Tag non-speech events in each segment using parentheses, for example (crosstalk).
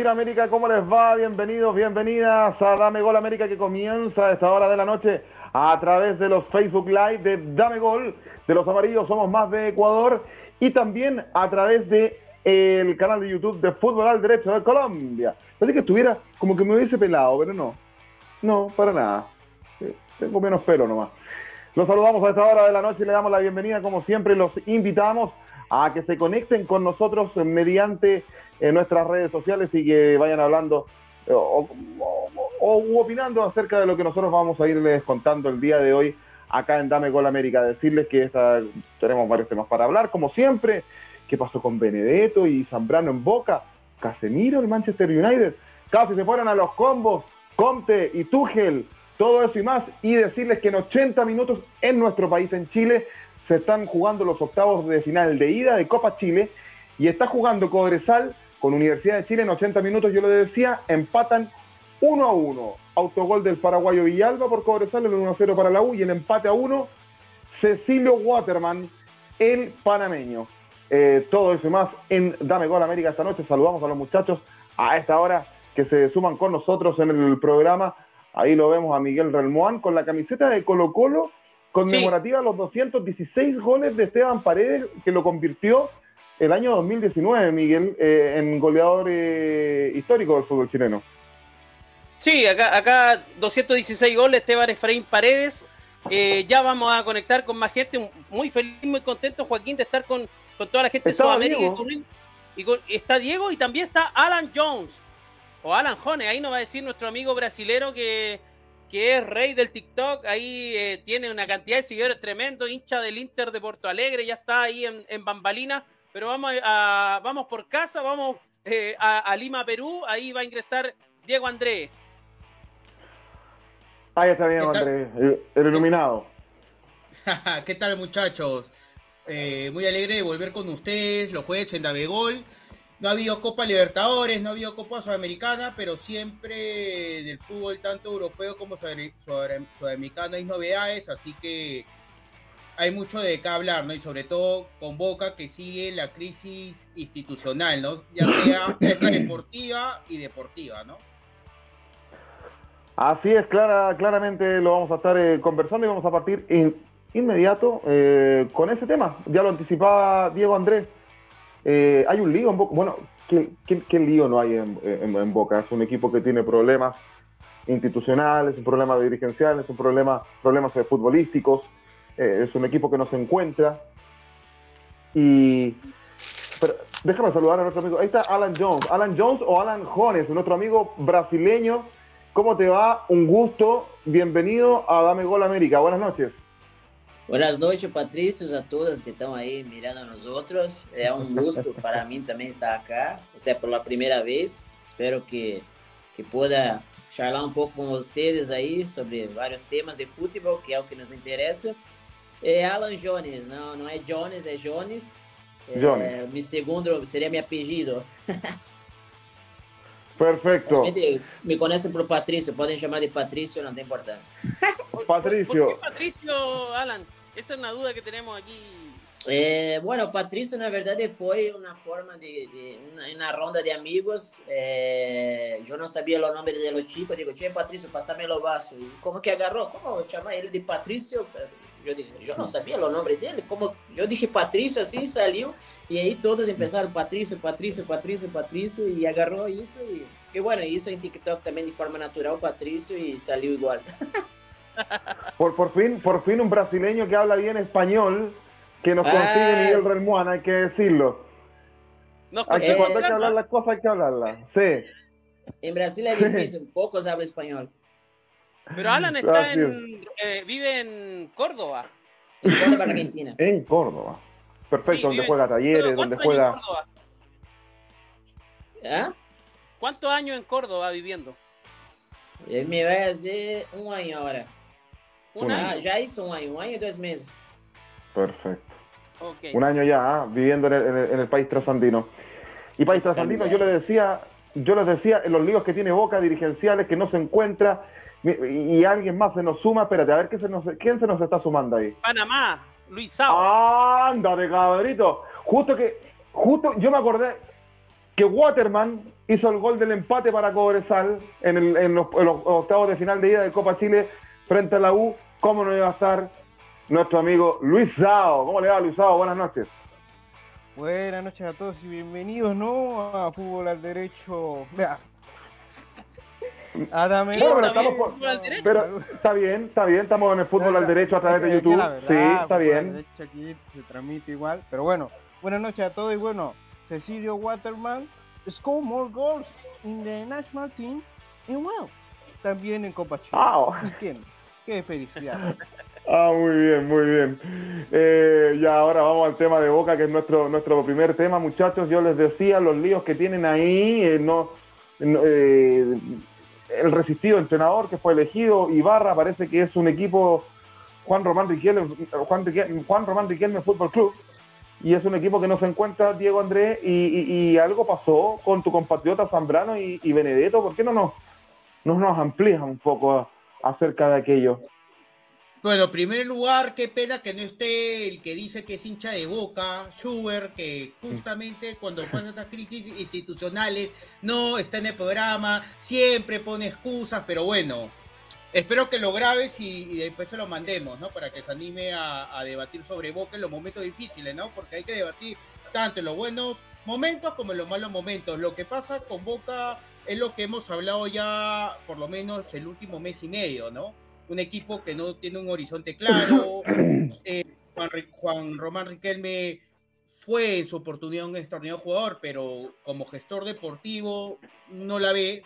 Latinoamérica, ¿cómo les va? Bienvenidos, bienvenidas a Dame Gol América que comienza a esta hora de la noche a través de los Facebook Live de Dame Gol, de los amarillos somos más de Ecuador y también a través de el canal de YouTube de Fútbol al Derecho de Colombia. Así que estuviera como que me hubiese pelado, pero no, no, para nada. Tengo menos pelo nomás. Los saludamos a esta hora de la noche y le damos la bienvenida, como siempre, los invitamos a que se conecten con nosotros mediante eh, nuestras redes sociales y que vayan hablando eh, o, opinando acerca de lo que nosotros vamos a irles contando el día de hoy acá en Dame Gol América. Decirles que esta, tenemos varios temas para hablar, como siempre. ¿Qué pasó con Benedetto y Zambrano en Boca? Casemiro, el Manchester United. Casi se fueron a los combos. Conte y Tuchel. Todo eso y más. Y decirles que en 80 minutos en nuestro país, en Chile, se están jugando los octavos de final de ida de Copa Chile. Y está jugando Cobresal con Universidad de Chile en 80 minutos. Yo le decía, empatan 1 a 1. Autogol del paraguayo Villalba por Cobresal, el 1 a 0 para la U. Y el empate a 1, Cecilio Waterman, el panameño. Eh, todo eso y más en Dame Gol América esta noche. Saludamos a los muchachos a esta hora que se suman con nosotros en el programa. Ahí lo vemos a Miguel Relmuán con la camiseta de Colo Colo conmemorativa a los 216 goles de Esteban Paredes que lo convirtió el año 2019, Miguel, eh, en goleador eh, histórico del fútbol chileno. Sí, acá, acá 216 goles, Esteban Efraín Paredes. Eh, ya vamos a conectar con más gente. Muy feliz, muy contento, Joaquín, de estar con, con toda la gente de Sudamérica. Y con- y con- está Diego y también está Alan Jones. O Alan Jones, ahí nos va a decir nuestro amigo brasilero que, que es rey del TikTok. Ahí eh, tiene una cantidad de seguidores tremendo, hincha del Inter de Porto Alegre, ya está ahí en, en Bambalina. Pero vamos, a, vamos por casa, vamos eh, a, a Lima, Perú. Ahí va a ingresar Diego Andrés. Ahí está bien, ¿Qué tal? Andrés, el, el iluminado. (laughs) ¿Qué tal muchachos? Eh, muy alegre de volver con ustedes los jueves en Davegol. No ha habido Copa Libertadores, no ha habido Copa Sudamericana, pero siempre del fútbol tanto europeo como sudamericano hay novedades, así que hay mucho de qué hablar, ¿no? Y sobre todo con Boca que sigue la crisis institucional, ¿no? Ya sea (coughs) extradeportiva y deportiva, ¿no? Así es, clara, claramente lo vamos a estar eh, conversando y vamos a partir in- inmediato eh, con ese tema. Ya lo anticipaba Diego Andrés. Eh, hay un lío en Boca. Bueno, ¿qué, qué- qué lío no hay en, en- en Boca? Es un equipo que tiene problemas institucionales, un problema dirigencial, es un problema, problemas futbolísticos. Eh, es un equipo que no se encuentra. Y pero déjame saludar a nuestro amigo. Ahí está Alan Jones. Alan Jones o Alan Jones, nuestro amigo brasileño. ¿Cómo te va? Un gusto. Bienvenido a Dame Gol América. Buenas noches. Buenas noches, Patrícios, a todas que estão aí mirando a nós outros. É um gosto para mim também estar acá, ou seja, pela primeira vez. Espero que, que pueda charlar um pouco com vocês aí sobre vários temas de futebol, que é o que nos interessa. É Alan Jones, não, não é Jones, é Jones. É, Jones. meu segundo seria meu apelido. (laughs) Realmente, Me conhecem por Patrício, podem chamar de Patrício, não tem importância. ¿Por Patricio. qué Patricio, Alan? Esa es una duda que tenemos aquí. É, bueno, Patrício, na verdade, foi uma forma de, de uma ronda de amigos. É, eu não sabia o nome do tipo. Digo, Tchê, Patrício, passame o vaso. E como que agarrou? Como chamar ele de Patrício? Eu digo, eu não sabia o nome dele. Como eu dije Patrício, assim saiu. E aí todos começaram Patrício, Patrício, Patrício, Patrício. E agarrou isso. E, e bueno, isso em TikTok também de forma natural, Patrício. E saiu igual. (laughs) Por, por, fin, por fin un brasileño que habla bien español que nos Ah. consigue Miguel Relmuán, hay que decirlo. Hay que, Eh, cuando hay que hablar las cosas, hay que hablarlas. Sí. Em Brasil é difícil, poucos hablam espanhol. Pero Alan está en, eh, vive en Córdoba. Em Córdoba, Argentina. En Córdoba. Perfecto, Sí, donde juega talleres, donde ¿cuántos años juega. en Córdoba? ¿Ah? ¿Cuántos años en Córdoba viviendo? Ele me vai fazer um ano agora. Un Un Ah, año. já isso, um ano, um ano e dois meses. Perfecto. Un año ya, ¿ah? viviendo en el, en el- en el país trasandino. Y país trasandino, yo le decía, yo les decía, en los líos que tiene Boca, dirigenciales, que no se encuentra, y, alguien más se nos suma, espérate, a ver ¿qué se nos, quién se nos está sumando ahí. Panamá, Luis Sao. Ándale, cabrito. Justo que, justo, yo me acordé que Waterman hizo el gol del empate para Cobresal en, el- en los, en los octavos de final de ida de Copa Chile frente a la U. ¿Cómo no iba a estar nuestro amigo Luis Sao? ¿Cómo le va, Luis Sao? Buenas noches. Buenas noches a todos y bienvenidos, ¿no? A Fútbol al Derecho. Vea. Adame. Bueno, pero está bien, estamos por- Fútbol al Derecho. Pero está bien, está bien, estamos en el fútbol al derecho a través de YouTube. verdad, sí, está bien. Derecho aquí se transmite igual. Pero bueno, buenas noches a todos y bueno, Cecilio Waterman scored more goals in the national team and well, también en Copa Chile. Ah, ¿Y quién? Qué felicidad. (laughs) Ah, muy bien, muy bien. Eh, ya ahora vamos al tema de Boca, que es nuestro, nuestro primer tema, muchachos. Yo les decía los líos que tienen ahí. eh, eh, el resistido entrenador que fue elegido, Ibarra, parece que es un equipo Juan Román Riquelme, Juan, Juan Román Riquelme Fútbol Club. Y es un equipo que no se encuentra, Diego Andrés, y, y- y algo pasó con tu compatriota Zambrano y, y Benedetto. ¿Por qué no nos, no nos amplías un poco acerca de aquello? Bueno, en primer lugar, qué pena que no esté el que dice que es hincha de boca, Schubert, que justamente cuando pasan estas crisis institucionales no está en el programa, siempre pone excusas, pero bueno, espero que lo grabes y, después se lo mandemos, ¿no? Para que se anime a, a debatir sobre boca en los momentos difíciles, ¿no? Porque hay que debatir tanto en los buenos momentos como en los malos momentos. Lo que pasa con Boca es lo que hemos hablado ya por lo menos el último mes y medio, ¿no? Un equipo que no tiene un horizonte claro. (coughs) Eh, Juan, Juan Román Riquelme fue en su oportunidad un extraordinario jugador, pero como gestor deportivo no la ve.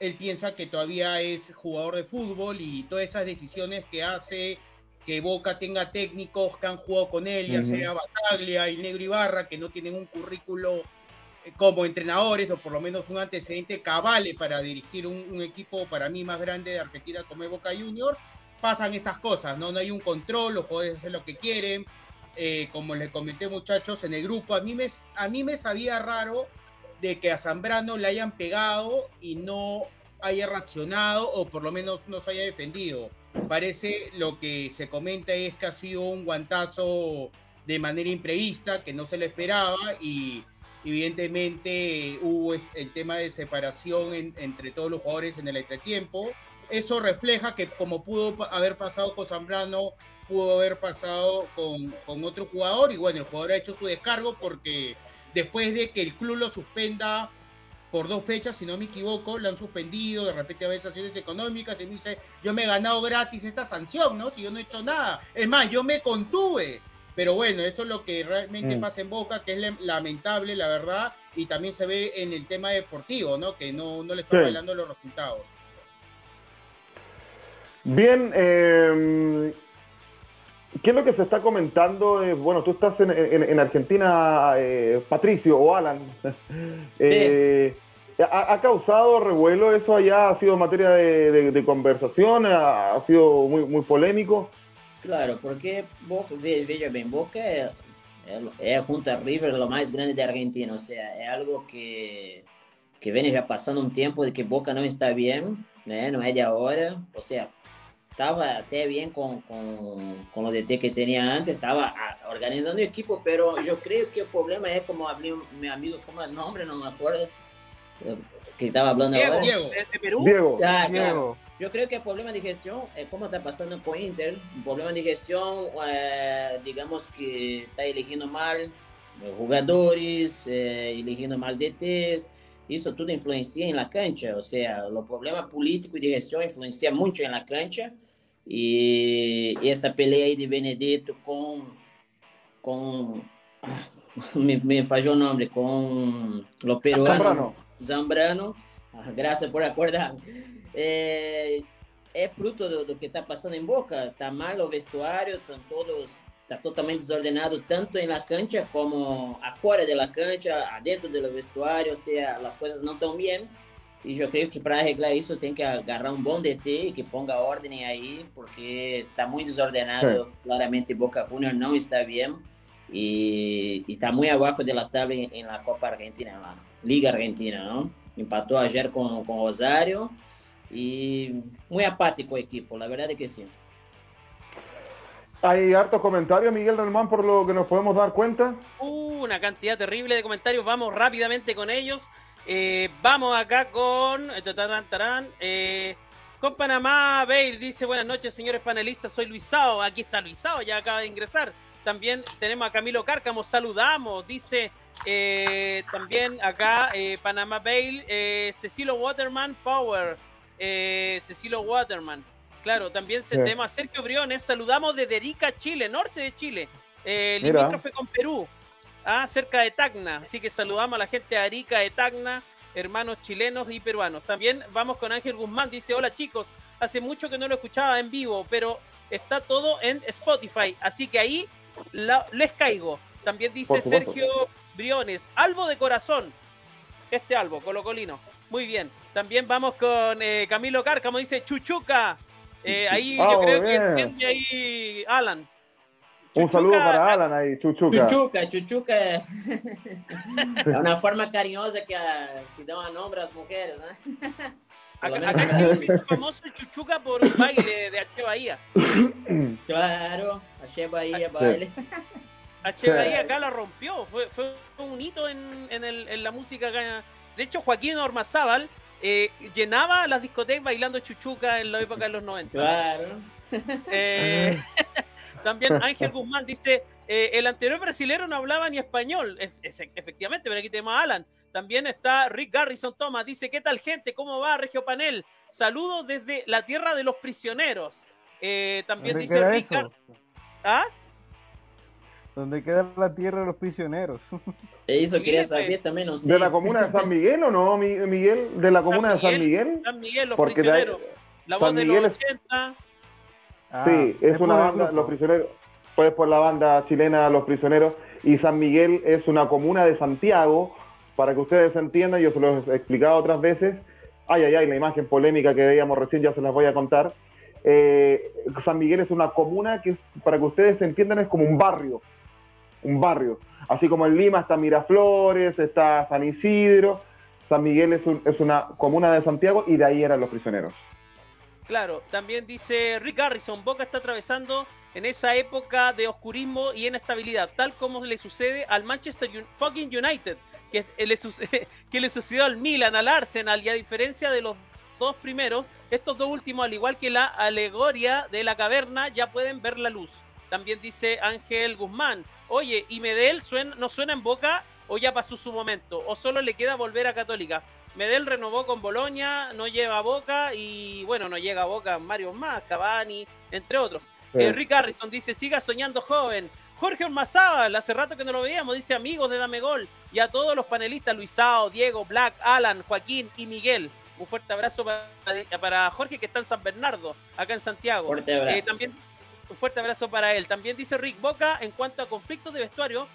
Él piensa que todavía es jugador de fútbol y todas esas decisiones que hace que Boca tenga técnicos que han jugado con él, ya sea Bataglia y Negro Ibarra, que no tienen un currículo como entrenadores o por lo menos un antecedente cabale para dirigir un, un equipo para mí más grande de Argentina como Boca Junior, pasan estas cosas, ¿no? No hay un control, los jugadores hacen lo que quieren. Eh, como les comenté muchachos en el grupo, a mí, me, a mí me sabía raro de que a Zambrano le hayan pegado y no haya reaccionado o por lo menos no se haya defendido. Parece lo que se comenta es que ha sido un guantazo de manera imprevista, que no se lo esperaba y evidentemente hubo el tema de separación en- entre todos los jugadores en el entretiempo. Eso refleja que como pudo haber pasado con Zambrano, pudo haber pasado con, otro jugador y bueno, el jugador ha hecho su descargo porque después de que el club lo suspenda por dos fechas, si no me equivoco, lo han suspendido, de repente a veces acciones económicas, y me dice, yo me he ganado gratis esta sanción, ¿no? Si yo no he hecho nada. Es más, yo me contuve. Pero bueno, esto es lo que realmente Mm. pasa en Boca, que es lamentable, la verdad, y también se ve en el tema deportivo, ¿no? Que no, no le están Sí. bailando los resultados. Bien, eh, ¿qué es lo que se está comentando? Eh, bueno, tú estás en, en- en Argentina, eh, Patricio o Alan. (laughs) Eh, ha, ha causado revuelo eso allá? ¿Ha sido materia de, de- de conversación? ¿Ha, ha sido muy, muy polémico? Claro, porque Boca, ve- veja bem, Boca é, é, é junto River lo mais grande da Argentina, ou seja, é algo que que vem já passando um tempo de que Boca não está bem, né? Não é de agora, ou seja, estava até bem com, com, com o DT que tinha antes, estava organizando o equipo, pero eu creio que o problema é como meu amigo, como o nome, não me acordo, eh, que estava falando Diego, agora. Diego. de, de Perú. Diego. Ah, claro. Diego, Yo creo que el problema de gestión, eh, como está pasando con Inter, un problema de gestión, eh, digamos que está eligiendo mal jugadores, eh, eligiendo mal DTs, eso todo influencia en la cancha, o sea, los problemas políticos y de gestión influencian mucho en la cancha y, y esa pelea ahí de Benedetto con, con ah, (laughs) me, me falló el nombre, con los peruanos. Zambrano. Ah, graças por acordar. É, é fruto do, do que está passando em Boca. Está mal o vestuário, estão todos, está totalmente desordenado tanto em la cancha como afuera de la cancha, adentro do vestuário. Ou seja, as coisas não estão bem. E eu creio que para arreglar isso tem que agarrar um bom DT que ponga ordem aí, porque está muito desordenado. Claramente Boca Juniors não está bem e está muito abaixo da tabla em, em la Copa Argentina, na Liga Argentina, não? empató ayer con, con Rosario y muy apático el equipo, la verdad es que sí. Hay hartos comentarios, Miguel Relmán, por lo que nos podemos dar cuenta. Uh, una cantidad terrible de comentarios. Vamos rápidamente con ellos. Eh, vamos acá con. tarán, tarán, eh, con Panamá, Bale dice: Buenas noches, señores panelistas. Soy Luisao. Aquí está Luisao, ya acaba de ingresar. También tenemos a Camilo Cárcamo. Saludamos. Dice eh, también acá eh, Panamá Bale. Eh, Cecilio Waterman Power. Eh, Cecilio Waterman. Claro, también se Sí. tema Sergio Briones. Saludamos desde Arica, Chile, norte de Chile. Eh, limítrofe con Perú. Ah, cerca de Tacna. Así que saludamos a la gente de Arica, de Tacna, hermanos chilenos y peruanos. También vamos con Ángel Guzmán. Dice, hola chicos, hace mucho que no lo escuchaba en vivo, pero está todo en Spotify. Así que ahí la- les caigo. También dice. Sergio Briones, Albo de corazón. Este Albo, colocolino. Muy bien. También vamos con eh, Camilo Cárcamo, dice Chuchuca. Eh, ahí Ah, yo creo muy que entiende ahí Alan. Un saludo para Alan ahí, Chuchuca. Chuchuca, chuchuca (laughs) uma forma carinhosa que, a, que dão a nombre às mulheres, né? Pelo (laughs) Acá, acá en acá. Chile se hizo famoso el Chuchuca por un baile de H. Bahía. (clears throat) Claro, achei Bahia, baile. H. Bahía (laughs) acá la rompió, fue, fue un hito en, en, el- en la música acá. De hecho, Joaquín Ormazábal eh, llenaba las discotecas bailando Chuchuca en la época de los 90. Claro. Eh, (laughs) (laughs) también (laughs) Ángel Guzmán dice, eh, el anterior brasilero no hablaba ni español. Es- es- efectivamente, pero aquí tenemos a Alan. También está Rick Garrison Thomas, dice, ¿qué tal gente? ¿Cómo va Regio Panel? Saludos desde la tierra de los prisioneros. Eh, también ¿Dónde dice queda Rick eso? Gar- ¿Ah? Donde queda la tierra de los prisioneros. Sí, queria pues. saber sei. ¿De la comuna de San Miguel o no, Mi- Miguel? ¿De la comuna de San Miguel? San Miguel, los Porque de- prisioneros. La voz San de Miguel los es- 80. Ah, sí, es una banda. Los Prisioneros, pues por la banda chilena Los Prisioneros, y San Miguel es una comuna de Santiago, para que ustedes entiendan, yo se los he explicado otras veces, ay, ay, ay, la imagen polémica que veíamos recién ya se las voy a contar. Eh, San Miguel es una comuna que, para que ustedes entiendan, es como un barrio, un barrio. Así como en Lima está Miraflores, está San Isidro, San Miguel es, un- es una comuna de Santiago y de ahí eran los prisioneros. Claro, también dice Rick Garrison, Boca está atravesando en esa época de oscurismo y inestabilidad, tal como le sucede al Manchester fucking United, que (laughs) le, suce- (laughs) que le sucedió al Milan, al Arsenal, y a diferencia de los dos primeros, estos dos últimos, al igual que la alegoria de la caverna, ya pueden ver la luz. También dice Ángel Guzmán, oye, ¿y Medel no suena en Boca o ya pasó su momento? ¿O solo le queda volver a Católica? Medel renovó con Boloña, no lleva a Boca y bueno, no llega a Boca Mario más, Cavani, entre otros. Sí. Eh, Rick Harrison dice, siga soñando joven. Jorge Ormazábal, hace rato que no lo veíamos, dice amigos de Dame Gol. Y a todos los panelistas, Luisao, Diego, Black, Alan, Joaquín y Miguel. Un fuerte abrazo para, para Jorge que está en San Bernardo, acá en Santiago. Fuerte abrazo. Eh, también un fuerte abrazo para él. También dice Rick Boca, en cuanto a conflictos de vestuario,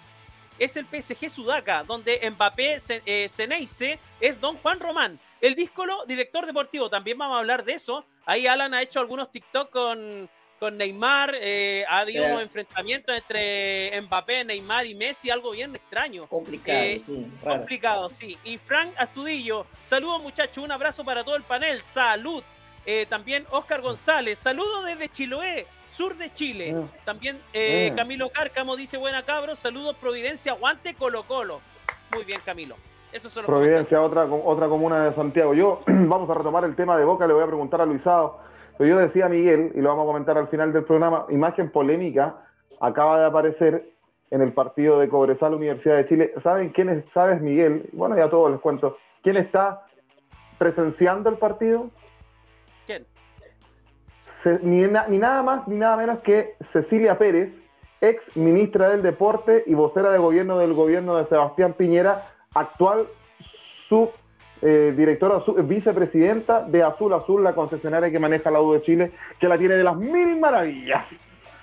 es el PSG Sudaca, donde Mbappé eh, Ceneice es Don Juan Román. El díscolo, director deportivo, también vamos a hablar de eso. Ahí Alan ha hecho algunos TikTok con, con Neymar, eh, ha habido Yeah. enfrentamientos entre Mbappé, Neymar y Messi, algo bien extraño. Complicado, Eh, raro. Complicado, sí. Y Frank Astudillo, saludos muchachos, un abrazo para todo el panel, salud. Eh, también Oscar González, saludos desde Chiloé, sur de Chile. Mm. También eh, Mm. Camilo Cárcamo dice, buena cabros, saludos Providencia, aguante Colo Colo. Muy bien Camilo. Eso son los Providencia, otra, otra comuna de Santiago. Yo, (clears throat) vamos a retomar el tema de Boca, le voy a preguntar a Luisado. Pero yo decía a Miguel, y lo vamos a comentar al final del programa, imagen polémica acaba de aparecer en el partido de Cobresal Universidad de Chile. ¿Saben quién es, sabes Miguel? Bueno, ya todos les cuento. ¿Quién está presenciando el partido? Ni, na- ni nada más ni nada menos que Cecilia Pérez, ex ministra del Deporte y vocera de gobierno del gobierno de Sebastián Piñera, actual sub eh, vicepresidenta de Azul Azul, la concesionaria que maneja la U de Chile, que la tiene de las mil maravillas.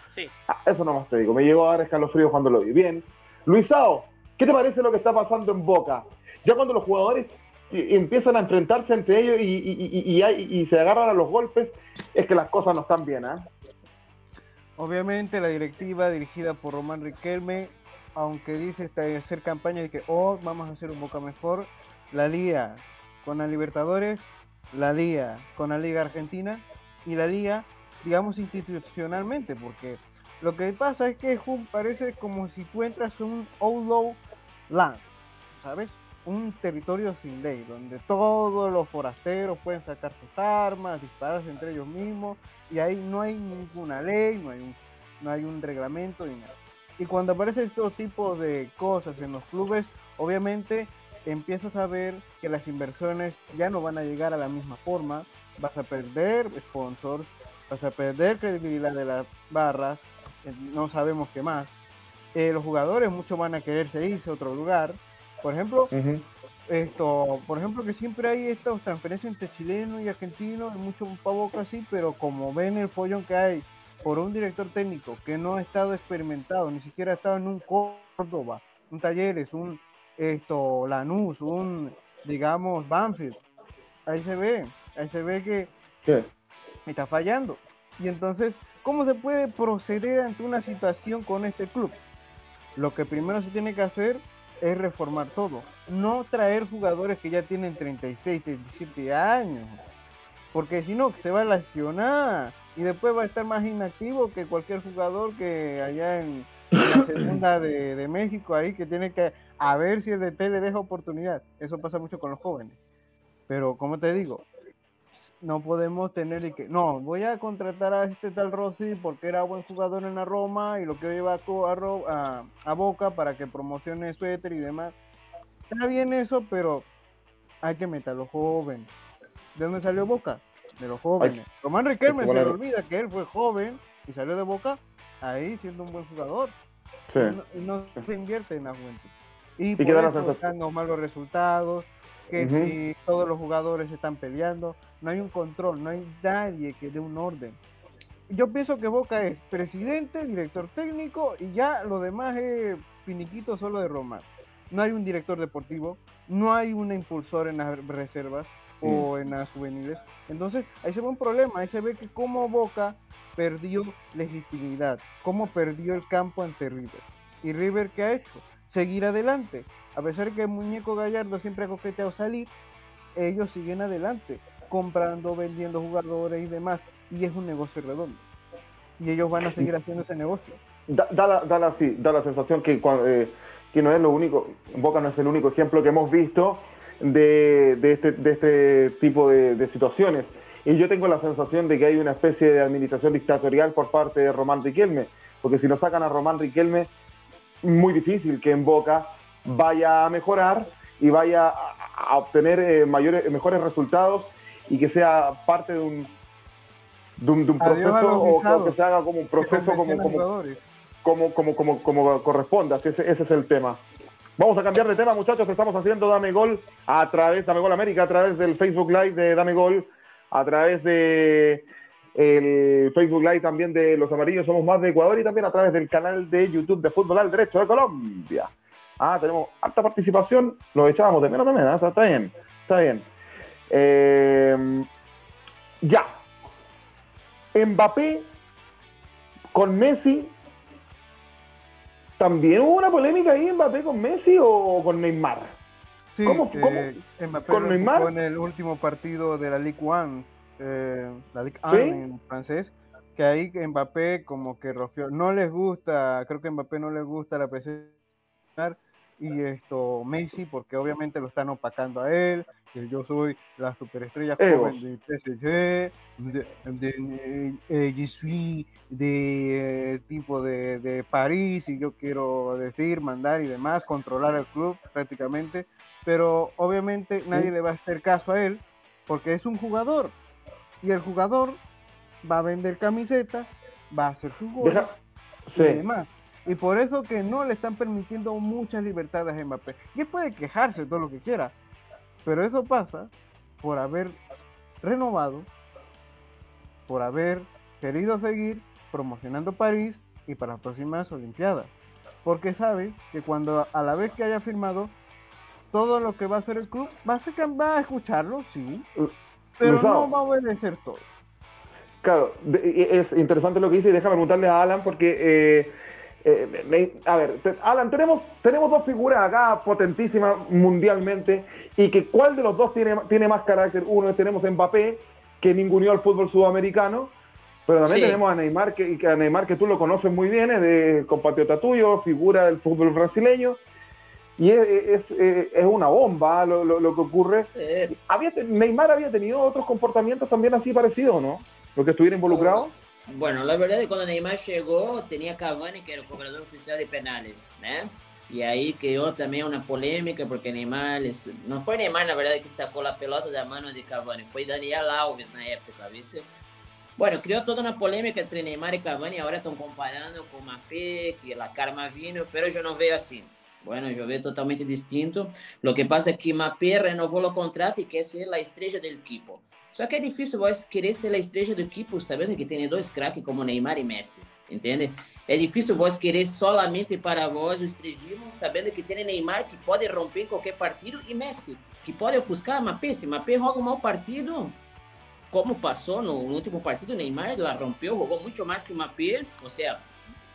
Sí. Ah, eso nomás te digo, me llegó a dar escalofríos cuando lo vi. Bien. Luisao, ¿qué te parece lo que está pasando en Boca? Ya cuando los jugadores empiezan a enfrentarse entre ellos y, y- y- y se agarran a los golpes, es que las cosas no están bien, ¿ah? Obviamente la directiva dirigida por Román Riquelme, aunque dice hacer campaña de que oh, vamos a hacer un Boca mejor, la liga con la Libertadores, la Liga, con la Liga Argentina y la Liga, digamos, institucionalmente, porque lo que pasa es que parece como si tú entras en un outlaw land, ¿sabes? Un territorio sin ley, donde todos los forasteros pueden sacar sus armas, dispararse entre ellos mismos, y ahí no hay ninguna ley, no hay un, no hay un reglamento ni nada. Y cuando aparecen estos tipos de cosas en los clubes, obviamente empiezas a ver que las inversiones ya no van a llegar a la misma forma, vas a perder sponsors, vas a perder credibilidad de las barras, eh, no sabemos qué más. Eh, los jugadores muchos van a quererse irse a otro lugar. Por ejemplo, esto, por ejemplo, que siempre hay estas transferencias entre chileno y argentino, hay mucho pavo así, pero como ven el follón que hay por un director técnico que no ha estado experimentado, ni siquiera ha estado en un Córdoba, un Talleres, un esto, Lanús, un digamos Banfield, ahí se ve, ahí se ve que ¿Qué? está fallando. Y entonces, ¿cómo se puede proceder ante una situación con este club? Lo que primero se tiene que hacer es reformar todo. No traer jugadores que ya tienen 36, 37 años. Porque si no, se va a lesionar. Y después va a estar más inactivo que cualquier jugador que allá en, la segunda de, de México ahí, que tiene que a ver si el DT le deja oportunidad. Eso pasa mucho con los jóvenes. Pero como te digo, no podemos tener y que no voy a contratar a este tal Rossi porque era buen jugador en la Roma y lo quiero llevar a, a, a- a Boca para que promocione suéter y demás. Está bien eso pero hay que meterlo joven. ¿de dónde salió Boca? de los jóvenes. Román Riquelme que se le olvida que él fue joven y salió de Boca ahí siendo un buen jugador. Sí. y no, y no se invierte en la juventud. Y, por eso están los malos resultados, que si todos los jugadores están peleando, no hay un control, no hay nadie que dé un orden. Yo pienso que Boca es presidente, director técnico y ya lo demás es finiquito solo de Roma. No hay un director deportivo, no hay un impulsor en las reservas o en las juveniles. Entonces, ahí se ve un problema, ahí se ve que como Boca perdió legitimidad, cómo perdió el campo ante River. ¿Y River qué ha hecho? Seguir adelante. A pesar que muñeco Gallardo siempre ha coqueteado salir, ellos siguen adelante, comprando, vendiendo jugadores y demás. Y es un negocio redondo. Y ellos van a seguir haciendo ese negocio. Da, la, da la- sí, da la sensación eh, que no es lo único, Boca no es el único ejemplo que hemos visto este, de este tipo de, de situaciones. Y yo tengo la sensación de que hay una especie de administración dictatorial por parte de Román Riquelme, porque si no sacan a Román Riquelme, muy difícil que en Boca vaya a mejorar y vaya a, obtener eh, mayores, mejores resultados y que sea parte de un, de un, de un proceso o- que se haga como un proceso como, como, como, como, como, como corresponda. Ese, ese es el tema. Vamos a cambiar de tema, muchachos. Estamos haciendo Dame Gol a través, Dame Gol América, a través del Facebook Live de Dame Gol, a través de el Facebook Live también de Los Amarillos Somos Más de Ecuador y también a través del canal de YouTube de Fútbol al Derecho de Colombia. Ah, tenemos alta participación. Lo echábamos de menos también. ¿ah? Está, está bien, está bien. Eh, ya. Mbappé con Messi ¿También hubo una polémica ahí Mbappé con Messi o con Neymar? Sí, ¿Cómo- que cómo? Mbappé ¿Con Neymar? en el último partido de la Ligue 1, eh, la Ligue 1 ¿Sí? en francés, que ahí Mbappé como que rofió, no les gusta, creo que Mbappé no les gusta la presencia y esto Messi porque obviamente lo están opacando a él, que yo soy la superestrella Egos. joven de PSG, de, de eh, je suis de eh, tipo de, de París y yo quiero decir, mandar y demás, controlar el club prácticamente, pero obviamente nadie le va a hacer caso a él porque es un jugador y el jugador va a vender camisetas, va a hacer sus goles y demás. Y por eso que no le están permitiendo muchas libertades a Mbappé. Y él puede quejarse todo lo que quiera, pero eso pasa por haber renovado, por haber querido seguir promocionando París y para las próximas Olimpiadas. Porque sabe que cuando a la vez que haya firmado, todo lo que va a hacer el club va a, ser, que va a escucharlo, sí, pero no va a obedecer todo. Claro, es interesante lo que dice y déjame preguntarle a Alan porque eh, eh, a ver, Alan, tenemos, tenemos dos figuras acá potentísimas mundialmente y que cuál de los dos tiene, tiene más carácter. Uno tenemos a Mbappé, que ninguneó al fútbol sudamericano, pero también Sí. tenemos a Neymar, que, a Neymar que tú lo conoces muy bien, es de compatriota tuyo, figura del fútbol brasileño, y es, es- es- es una bomba lo, lo- lo que ocurre. Eh, Había, Neymar había tenido otros comportamientos también así parecidos, ¿no? Lo que estuviera involucrado. Bueno, la verdad es que cuando Neymar llegó, tenía Cavani, que era el cobrador oficial de penales, ¿no? Y ahí creó también una polémica, porque Neymar, es- no fue Neymar, la verdad, que sacó la pelota de la mano de Cavani, fue Daniel Alves na época, ¿viste? Bueno, creó toda una polémica entre Neymar y Cavani, ahora están comparando con Mbappé, que la karma vino, pero yo no veo así. Bueno, yo veo totalmente distinto. Lo que pasa es que Mbappé renovó el contrato y quer ser la estrella del equipo. Só que é difícil vos querer ser a estrela do equipo sabendo que tem dois craques como Neymar e Messi, entende? É difícil vos querer solamente para vós o estrellismo sabendo que tem Neymar que pode romper qualquer partido e Messi que pode ofuscar Mbappé. Se Mbappé joga um mau partido, como passou no, último partido, Neymar la rompeu, jogou muito mais que o Mbappé, ou seja,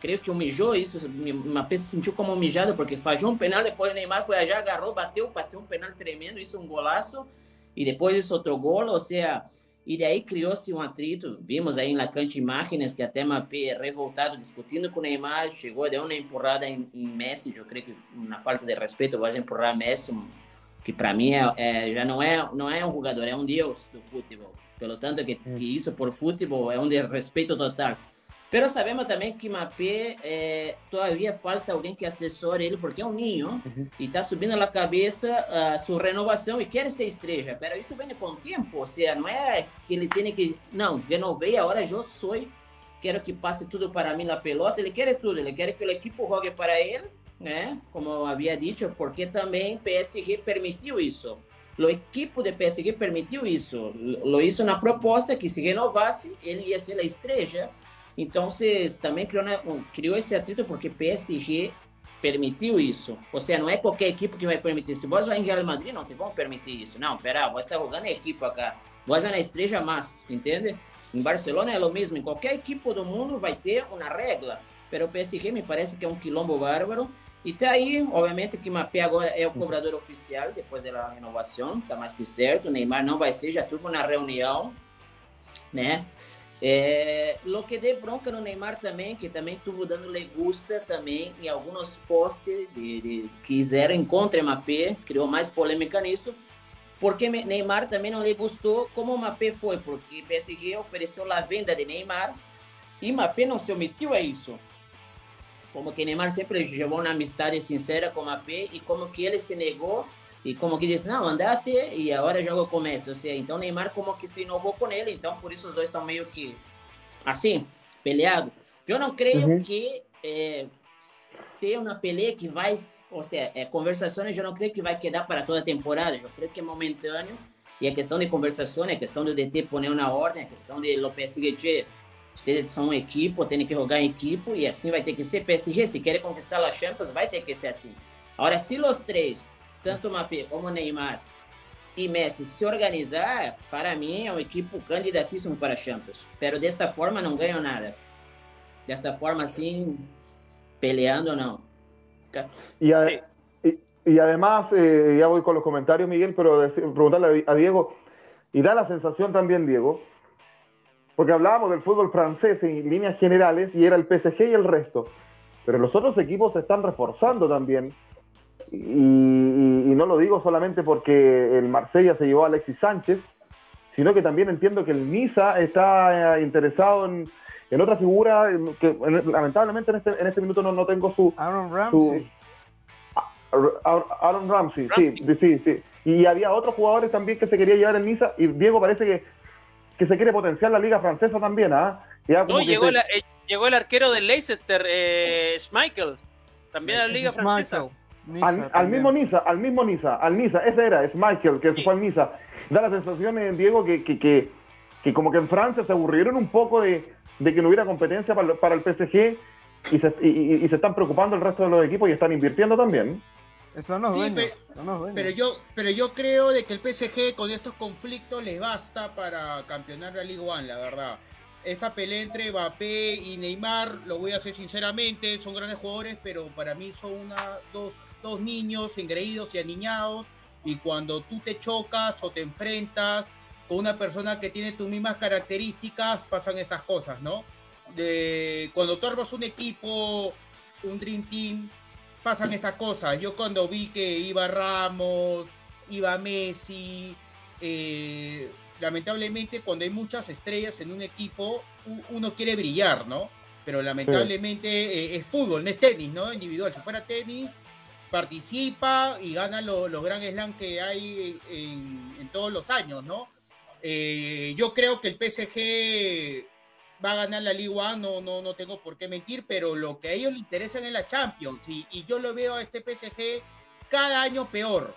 creio que humilhou isso, Mbappé se sentiu como humilhado porque fazia um penal, depois o Neymar foi já agarrou, bateu, bateu um penal tremendo, isso é um golaço, e depois isso outro gol, ou seja, e daí criou-se um atrito. Vimos aí na cancha imagens que até Mbappé revoltado discutindo com o Neymar, chegou, deu uma empurrada em, em Messi, eu creio que na falta de respeito, vai empurrar Messi, que para mim é, é, já não é não é um jogador, é um deus do futebol. Pelo tanto que, que isso por futebol é um desrespeito total. Pero sabemos também que Mbappé eh, todavía falta alguém que assessore ele, porque é um ninho Uhum. e está subindo na cabeça a sua renovação e quer ser estrela. Pero isso vem com o tempo, ou seja, não é que ele tem que. Não, renovei, agora eu sou, quero que passe tudo para mim na pelota. Ele quer tudo, ele quer que o equipo jogue para ele, né? Como eu havia dito, porque também PSG permitiu isso. O equipo de PSG permitiu isso. Lo hizo na proposta que se renovasse, ele ia ser a estrela. Então, também criou, né, criou esse atrito porque PSG permitiu isso. Ou seja, não é qualquer equipe que vai permitir. Se você vai em Real Madrid, não te vão permitir isso. Não, pera, você está jogando a equipe acá. Você é na estrela mais, entende? Em Barcelona é o mesmo. Em qualquer equipe do mundo vai ter uma regra. Pero o PSG me parece que é um quilombo bárbaro. E tá aí, obviamente, que Mbappé agora é o cobrador oficial depois da renovação, tá mais que certo. Neymar não vai ser, já tive na reunião, né? É, lo que deu bronca no Neymar também, que também estuvo dando le gusta também em alguns posts de, de, que fizeram contra Mbappé, criou mais polêmica nisso, porque Neymar também não lhe gostou como Mbappé foi, porque PSG ofereceu a venda de Neymar e Mbappé não se omitiu a isso. Como que Neymar sempre levou uma amizade sincera com Mbappé e como que ele se negou e como que disse, não, andate e agora o jogo começa. Ou seja, então Neymar como que se inovou com ele, então por isso os dois estão meio que assim, peleado. Eu não creio Uhum. que é, ser uma peleia que vai, ou seja, é, conversações eu não creio que vai quedar para toda a temporada, eu creio que é momentâneo e a questão de conversações, a questão do DT poner na ordem, a questão de o PSG, che, vocês são uma equipe, tem que jogar em equipe e assim vai ter que ser PSG, se quer conquistar a Champions, vai ter que ser assim. Agora, se os três tanto Mbappé como Neymar e Messi se organizar, para mim é uma equipe candidatíssima para Champions. Pero desta forma não ganham nada. Desta forma assim, peleando não. Y, a- y- y además, eh, ya voy con los comentarios, Miguel, pero preguntarle a a Diego, y da la sensación también, Diego, porque hablábamos del fútbol francés en líneas generales y era el PSG y el resto, pero los otros equipos se están reforzando también. Y, y- y no lo digo solamente porque el Marsella se llevó a Alexis Sánchez, sino que también entiendo que el Niza está eh, interesado en, en otra figura que en- lamentablemente en este, en este minuto no, no tengo su, Aaron Ramsey. Aaron Aaron Ramsey, Ramsey. sí, sí, sí. Y había otros jugadores también que se quería llevar el Niza y Diego parece que, que se quiere potenciar la liga francesa también, ¿ah? Ya como No, que llegó, se- la- eh, llegó el arquero del Leicester, eh, Schmeichel, también a la Liga Francesa. Niza al, mismo Niza, al mismo Niza, al Niza, ese era, es Michael, que se Sí. fue al Niza. Da la sensación, eh, Diego, que, que, que, que como que en Francia se aburrieron un poco de, de que no hubiera competencia para, para el PSG y se, y- y- y se están preocupando el resto de los equipos y están invirtiendo también. Sí, pe- son los dueños. Pero yo, pero yo creo de que el PSG con estos conflictos le basta para campeonar la Liga One, la verdad. esta pelea entre Mbappé y Neymar, lo voy a hacer sinceramente, son grandes jugadores, pero para mí son una, dos, dos niños engreídos y aniñados. Y cuando tú te chocas o te enfrentas con una persona que tiene tus mismas características, pasan estas cosas, ¿no? Cuando tú armas un equipo, un Dream Team, pasan estas cosas. Yo cuando vi que iba Ramos, iba Messi, eh, lamentablemente cuando hay muchas estrellas en un equipo, uno quiere brillar, ¿no? Pero lamentablemente eh, es fútbol, no es tenis, ¿no? Individual. Si fuera tenis, participa y gana lo- los Grand Slam que hay en, en todos los años, ¿no? Eh, yo creo que el PSG va a ganar la Liga no, no, no tengo por qué mentir, pero lo que a ellos les interesa es la Champions, y, yo lo veo a este PSG cada año peor.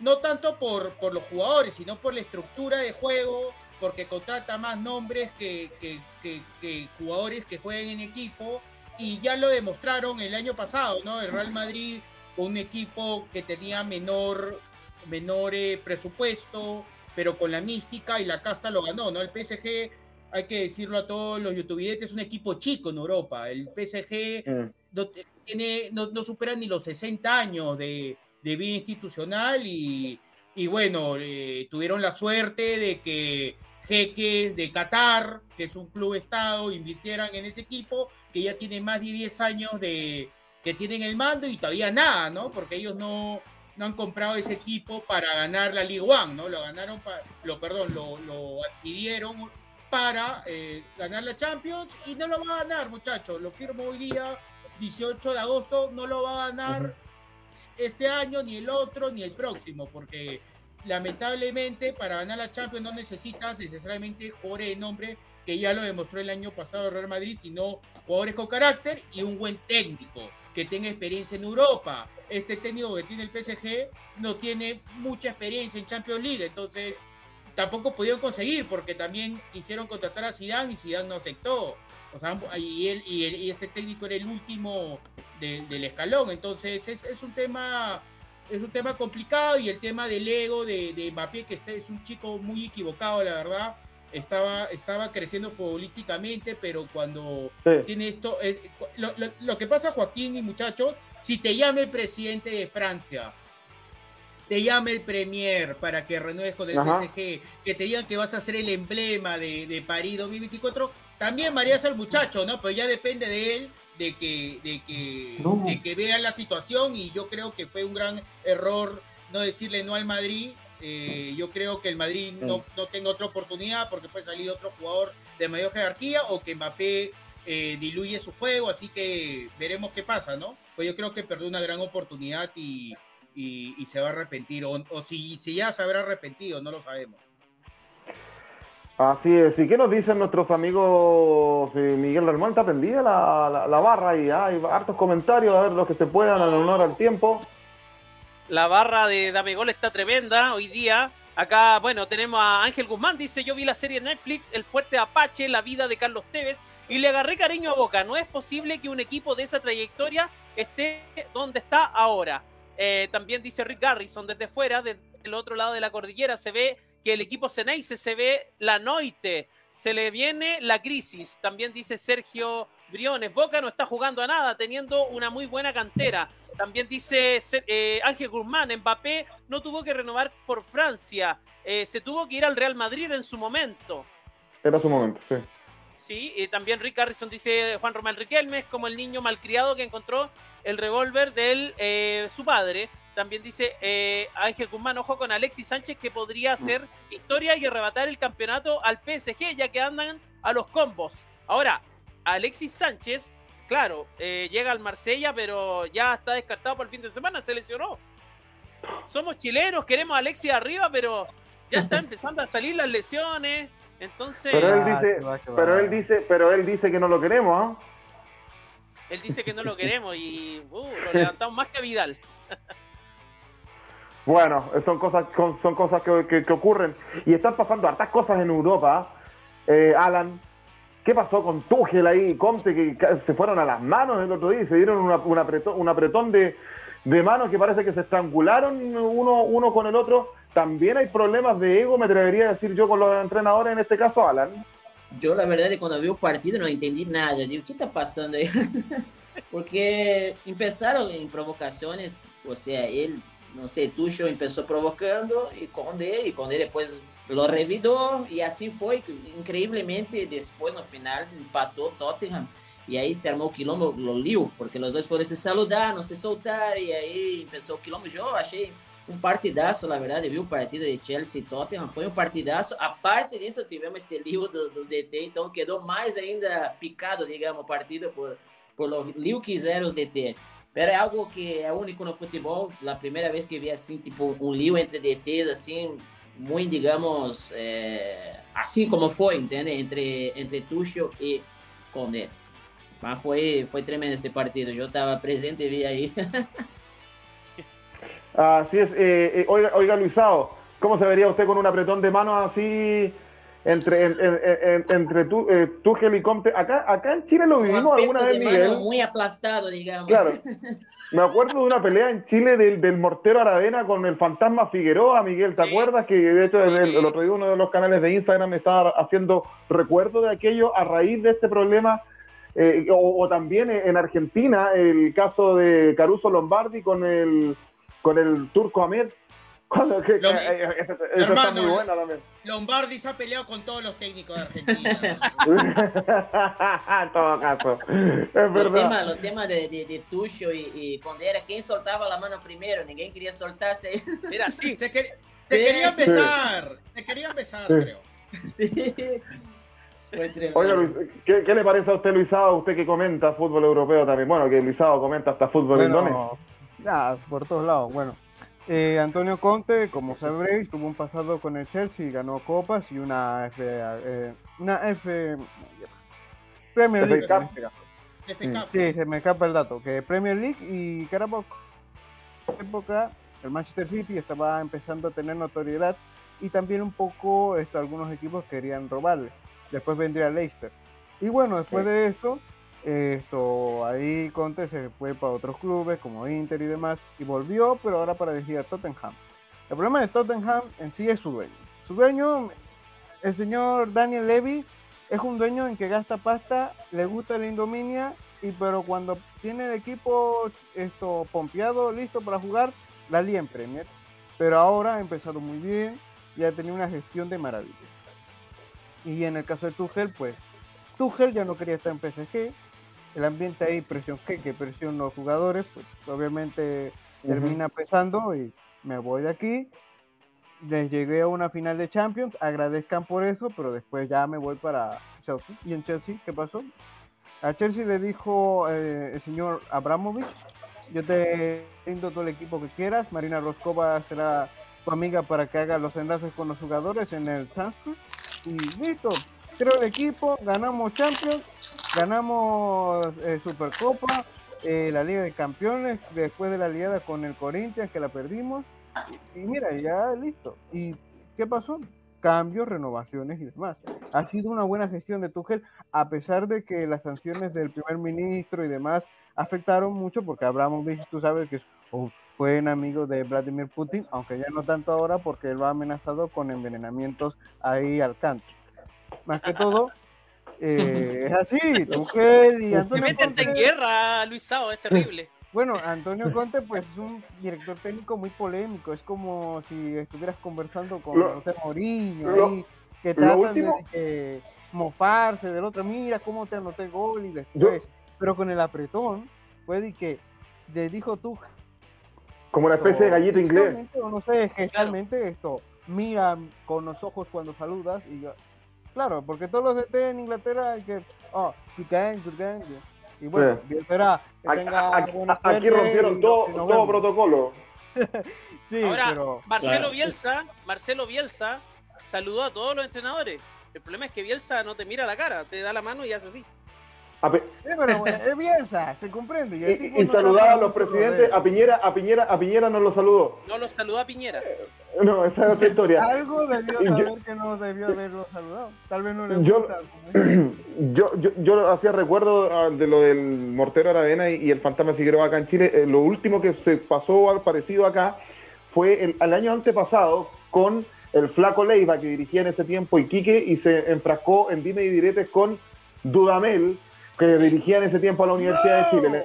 No tanto por, por los jugadores, sino por la estructura de juego, porque contrata más nombres que, que- que- que jugadores que jueguen en equipo, y ya lo demostraron el año pasado, ¿no? El Real Madrid un equipo que tenía menor, menor eh, presupuesto, pero con la mística y la casta lo ganó, ¿no? El PSG, hay que decirlo a todos los youtubers, es un equipo chico en Europa. El PSG Mm. no, tiene, no, no supera ni los 60 años de, de vida institucional y, y bueno, eh, tuvieron la suerte de que jeques de Qatar, que es un club estado, invirtieran en ese equipo, que ya tiene más de 10 años de que tienen el mando y todavía nada, ¿no? Porque ellos no, no han comprado ese equipo para ganar la Ligue One, ¿no? Lo ganaron, lo, perdón, lo, lo adquirieron para eh, ganar la Champions y no lo va a ganar, muchachos. Lo firmo hoy día, 18 de agosto, no lo va a ganar este año, ni el otro, ni el próximo, porque lamentablemente para ganar la Champions no necesitas necesariamente jugadores de nombre que ya lo demostró el año pasado Real Madrid, sino jugadores con carácter y un buen técnico que tenga experiencia en Europa. Este técnico que tiene el PSG no tiene mucha experiencia en Champions League, entonces tampoco pudieron conseguir porque también quisieron contratar a Zidane y Zidane no aceptó. O sea, y, él, y, él- y este técnico era el último de- del escalón, entonces es, es un tema es un tema complicado y el tema del ego de, de Mbappé, que este es un chico muy equivocado, la verdad. Estaba, estaba creciendo futbolísticamente, pero cuando Sí. tiene esto. eh, lo, lo- lo que pasa, Joaquín y muchachos, si te llama el presidente de Francia, te llama el Premier para que renueves con el Ajá. PSG, que te digan que vas a ser el emblema de, de París 2024, también marías al muchacho, ¿no? Pero ya depende de él, de que, de que, No. de que vea la situación, y yo creo que fue un gran error no decirle no al Madrid. Eh, yo creo que el Madrid no, no tenga otra oportunidad porque puede salir otro jugador de mayor jerarquía o que Mbappé eh, diluye su juego, así que veremos qué pasa, ¿no? Pues yo creo que perdió una gran oportunidad y, y- y se va a arrepentir, o, o si, si ya se habrá arrepentido, no lo sabemos. Así es. ¿Y qué nos dicen nuestros amigos? eh, Miguel Ramón está prendida la, la, la barra y hay hartos comentarios, a ver los que se puedan en honor al tiempo. La barra de Dame Gol está tremenda hoy día. Acá, bueno, tenemos a Ángel Guzmán, dice, yo vi la serie Netflix, El Fuerte Apache, la vida de Carlos Tevez, y le agarré cariño a Boca. No es posible que un equipo de esa trayectoria esté donde está ahora. Eh, también dice Rick Garrison, desde fuera, desde el otro lado de la cordillera, se ve que el equipo Ceneice se ve la noite, se le viene la crisis. También dice Sergio Briones, Boca no está jugando a nada, teniendo una muy buena cantera. También dice eh, Ángel Guzmán, Mbappé no tuvo que renovar por Francia, eh, se tuvo que ir al Real Madrid en su momento. Era su momento, sí. Sí, y también Rick Harrison dice Juan Román Riquelme es como el niño malcriado que encontró el revólver de eh, su padre. También dice eh, Ángel Guzmán, ojo con Alexis Sánchez que podría hacer historia y arrebatar el campeonato al PSG ya que andan a los combos. Ahora, Alexis Sánchez, claro, eh, llega al Marsella, pero ya está descartado para el fin de semana, se lesionó. Somos chilenos, queremos a Alexis arriba, pero ya está (laughs) empezando a salir las lesiones. Entonces, Pero él Ah, dice, pero él dice, pero él dice que no lo queremos, ¿ah? él dice que no lo (laughs) queremos y uh, lo levantamos más que a Vidal. (laughs) Bueno, son cosas, con- son cosas que, que- que ocurren. Y están pasando hartas cosas en Europa. Eh, Alan, ¿qué pasó con Tuchel ahí? Conte, que ca- se fueron a las manos el otro día y se dieron un apretón, un de, manos que parece que se estrangularon uno, con el otro. También hay problemas de ego, me atrevería a decir yo, con los entrenadores, en este caso, Alan. yo la verdad cuando vi el partido no entendí nada. Digo, ¿qué está pasando ahí? (laughs) Porque empezaron en provocaciones, o sea, él, no sé, Tucho empezó provocando y Conde, y Conde después lo revidó y así fue, increíblemente después no final empatou Tottenham e aí se armou o quilombo, o Liu, porque os dois foram se saludar, não se soltar e aí começou o quilombo. Eu achei um partidaço, na verdade, viu o partido de Chelsea e Tottenham, foi um partidaço. A parte disso, tivemos este Liu do, dos DT, então quedou mais ainda picado, digamos, o partido por, por o Liu quiser os DT. Pero é algo que é único no futebol, a primeira vez que vi assim, tipo, um Liu entre DTs, assim, muy, digamos, eh, así como fue, ¿entiendes? Entre, entre Tuchel y Conde. Mas fue, fue tremendo ese partido. Yo estaba presente y vi ahí. (laughs) Así es. Eh, eh, oiga, oiga, Luisao, ¿cómo se vería usted con un apretón de manos así entre, en, en, en, entre tu, eh, Tuchel y? Acá, acá en Chile lo vivimos alguna vez, Miguel. Muy aplastado, digamos. Claro. (laughs) Me acuerdo de una pelea en Chile del, del mortero Aravena con el fantasma Figueroa, Miguel, ¿te Sí. acuerdas? Que de hecho el, el otro día uno de los canales de Instagram me estaba haciendo recuerdo de aquello a raíz de este problema. eh, o, o también en Argentina el caso de Caruso Lombardi con el con el turco Ahmed. Cuando, que, eh, esa está Hermano, muy buena también. Lombardi se ha peleado con todos los técnicos de Argentina. (laughs) en todo caso, es Los verdad. temas, los temas de, de, de Tuchel y, y Conde era quién soltaba la mano primero, ninguém quería soltarse. Mira, sí. (laughs) Se, quer- se Sí. querían besar, se querían besar, Sí. creo. sí. Fue tremendo. Oiga, Luis, ¿qué, qué le parece a usted, Luisado, usted que comenta fútbol europeo también? Bueno, que Luisado comenta hasta fútbol indonés. Bueno, ya, por todos lados. Bueno, eh, Antonio Conte, como sabréis, tuvo un pasado con el Chelsea, ganó copas y una F, eh, una F Premier League. FK. Sí, se me escapa el dato, que Premier League y Carabao en esa época el Manchester City estaba empezando a tener notoriedad y también un poco esto, algunos equipos querían robarle. Después vendría Leicester. Y bueno, después Sí. de eso, esto ahí Conte se fue para otros clubes como Inter y demás y volvió, pero ahora para dirigir a Tottenham. El problema de Tottenham en sí es su dueño. Su dueño, el señor Daniel Levy, es un dueño en que gasta pasta, le gusta la indominia, y pero cuando tiene el equipo esto pompeado, listo para jugar, la lía en Premier. Pero ahora ha empezado muy bien y ha tenido una gestión de maravilla. Y en el caso de Tuchel, pues Tuchel ya no quería estar en PSG. El ambiente ahí, presión que, que presión los jugadores, pues obviamente termina pesando y me voy de aquí. Les llegué a una final de Champions, agradezcan por eso, pero después ya me voy para Chelsea. ¿Y en Chelsea qué pasó? A Chelsea le dijo eh, el señor Abramovich, yo te brindo todo el equipo que quieras, Marina Roscova será tu amiga para que haga los enlaces con los jugadores en el transfer y listo, creo el equipo, ganamos Champions, ganamos eh, Supercopa, eh, la Liga de Campeones, después de la liada con el Corinthians que la perdimos y, mira, ya listo. ¿Y qué pasó? Cambios, renovaciones y demás. Ha sido una buena gestión de Tuchel, a pesar de que las sanciones del primer ministro y demás afectaron mucho, porque Abramovich, tú sabes que es un buen amigo de Vladimir Putin, aunque ya no tanto ahora, porque lo ha amenazado con envenenamientos ahí al canto. Más que todo, eh, (laughs) es así, Tuchel y Antonio meten en Conte- guerra, Luis Sao, es terrible. bueno, Antonio (laughs) Conte pues es un director técnico muy polémico, es como si estuvieras conversando con Lo- José Mourinho lo- ahí, que tratan último- de que mofarse del otro, mira cómo te anoté gol y después, pero con el apretón, fue de que le dijo tú Como una especie de gallito inglés. no sé, esto, mira con los ojos cuando saludas y yo, claro, porque todos los DT en Inglaterra que, oh, you can, you can, y bueno, Sí. será, que Aquí, tenga aquí- buena aquí suerte rompieron y- todo, y protocolo. (laughs) Sí, Ahora, pero Marcelo Claro. Bielsa, Marcelo Bielsa saludó a todos los entrenadores. El problema es que Bielsa no te mira la cara, te da la mano y hace así. A pe- sí, pero es Bielsa, se comprende. y Y, tipo y no saludaba a los presidentes, de- a Piñera, a Piñera, a Piñera no lo saludó. No lo saludó a Piñera. No, esa es otra historia. Algo debió Y yo- saber que no debió haberlo saludado. Tal vez no le Yo- gusta. (clears throat) Yo, yo, yo hacía recuerdo ah, de lo del Mortero Aravena y, y el Fantasma Figueroa acá en Chile. Eh, lo último que se pasó al parecido acá fue el, al año antepasado con el flaco Leiva que dirigía en ese tiempo Iquique y se enfrascó en dime y diretes con Dudamel que dirigía en ese tiempo a la Universidad de Chile.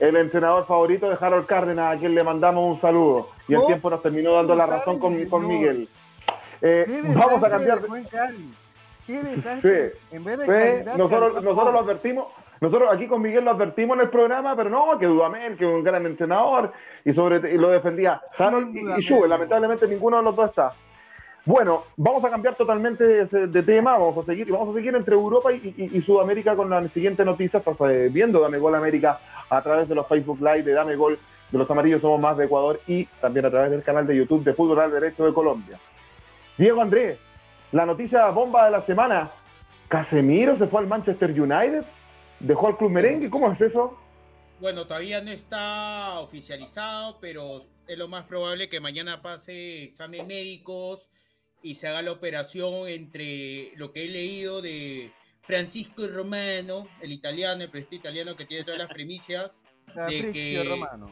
El, el entrenador favorito de Harold Cárdenas, a quien le mandamos un saludo. Y el Oh, tiempo nos terminó dando la razón con, con Miguel. Eh, ¿Qué vamos a cambiar. dejó en Cali? ¿Qué desastre? En vez de Sí, calidad, nosotros, calidad. nosotros lo advertimos, nosotros aquí con Miguel lo advertimos en el programa, pero no, que Dudamel, que es un gran entrenador, y sobre y lo defendía Harold y, y lamentablemente ninguno de los dos está. Bueno, vamos a cambiar totalmente de, tema, vamos a seguir, vamos a seguir entre Europa y, y- Sudamérica con la siguiente noticia, estás eh, viendo Dame Gol América a través de los Facebook Live de Dame Gol, de los amarillos somos más de Ecuador y también a través del canal de YouTube de Fútbol al Derecho de Colombia. Diego Andrés, la noticia bomba de la semana, Casemiro se fue al Manchester United, dejó al club merengue, ¿cómo es eso? Bueno, todavía no está oficializado, pero es lo más probable que mañana pase exámenes médicos y se haga la operación entre lo que he leído de Francisco Romano, el italiano, el presidente italiano que tiene todas las primicias, (laughs) Fabrizio que- Romano.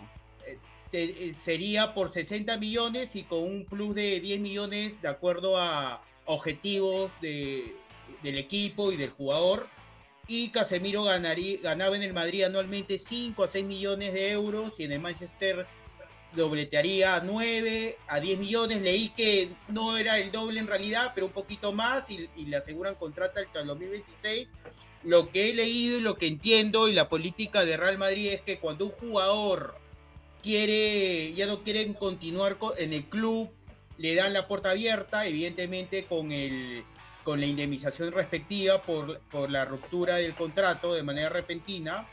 te- eh, sería por 60 millones y con un plus de 10 millones de acuerdo a objetivos de- del equipo y del jugador. Y Casemiro ganaría, ganaba en el Madrid anualmente 5 a 6 millones de euros y en el Manchester dobletearía a 9 a 10 millones. Leí que no era el doble en realidad, pero un poquito más y, y le aseguran contrato hasta el 2026. Lo que he leído y lo que entiendo y la política de Real Madrid es que cuando un jugador quiere, ya no quieren continuar co- en el club, le dan la puerta abierta, evidentemente con el con la indemnización respectiva por, por la ruptura del contrato de manera repentina.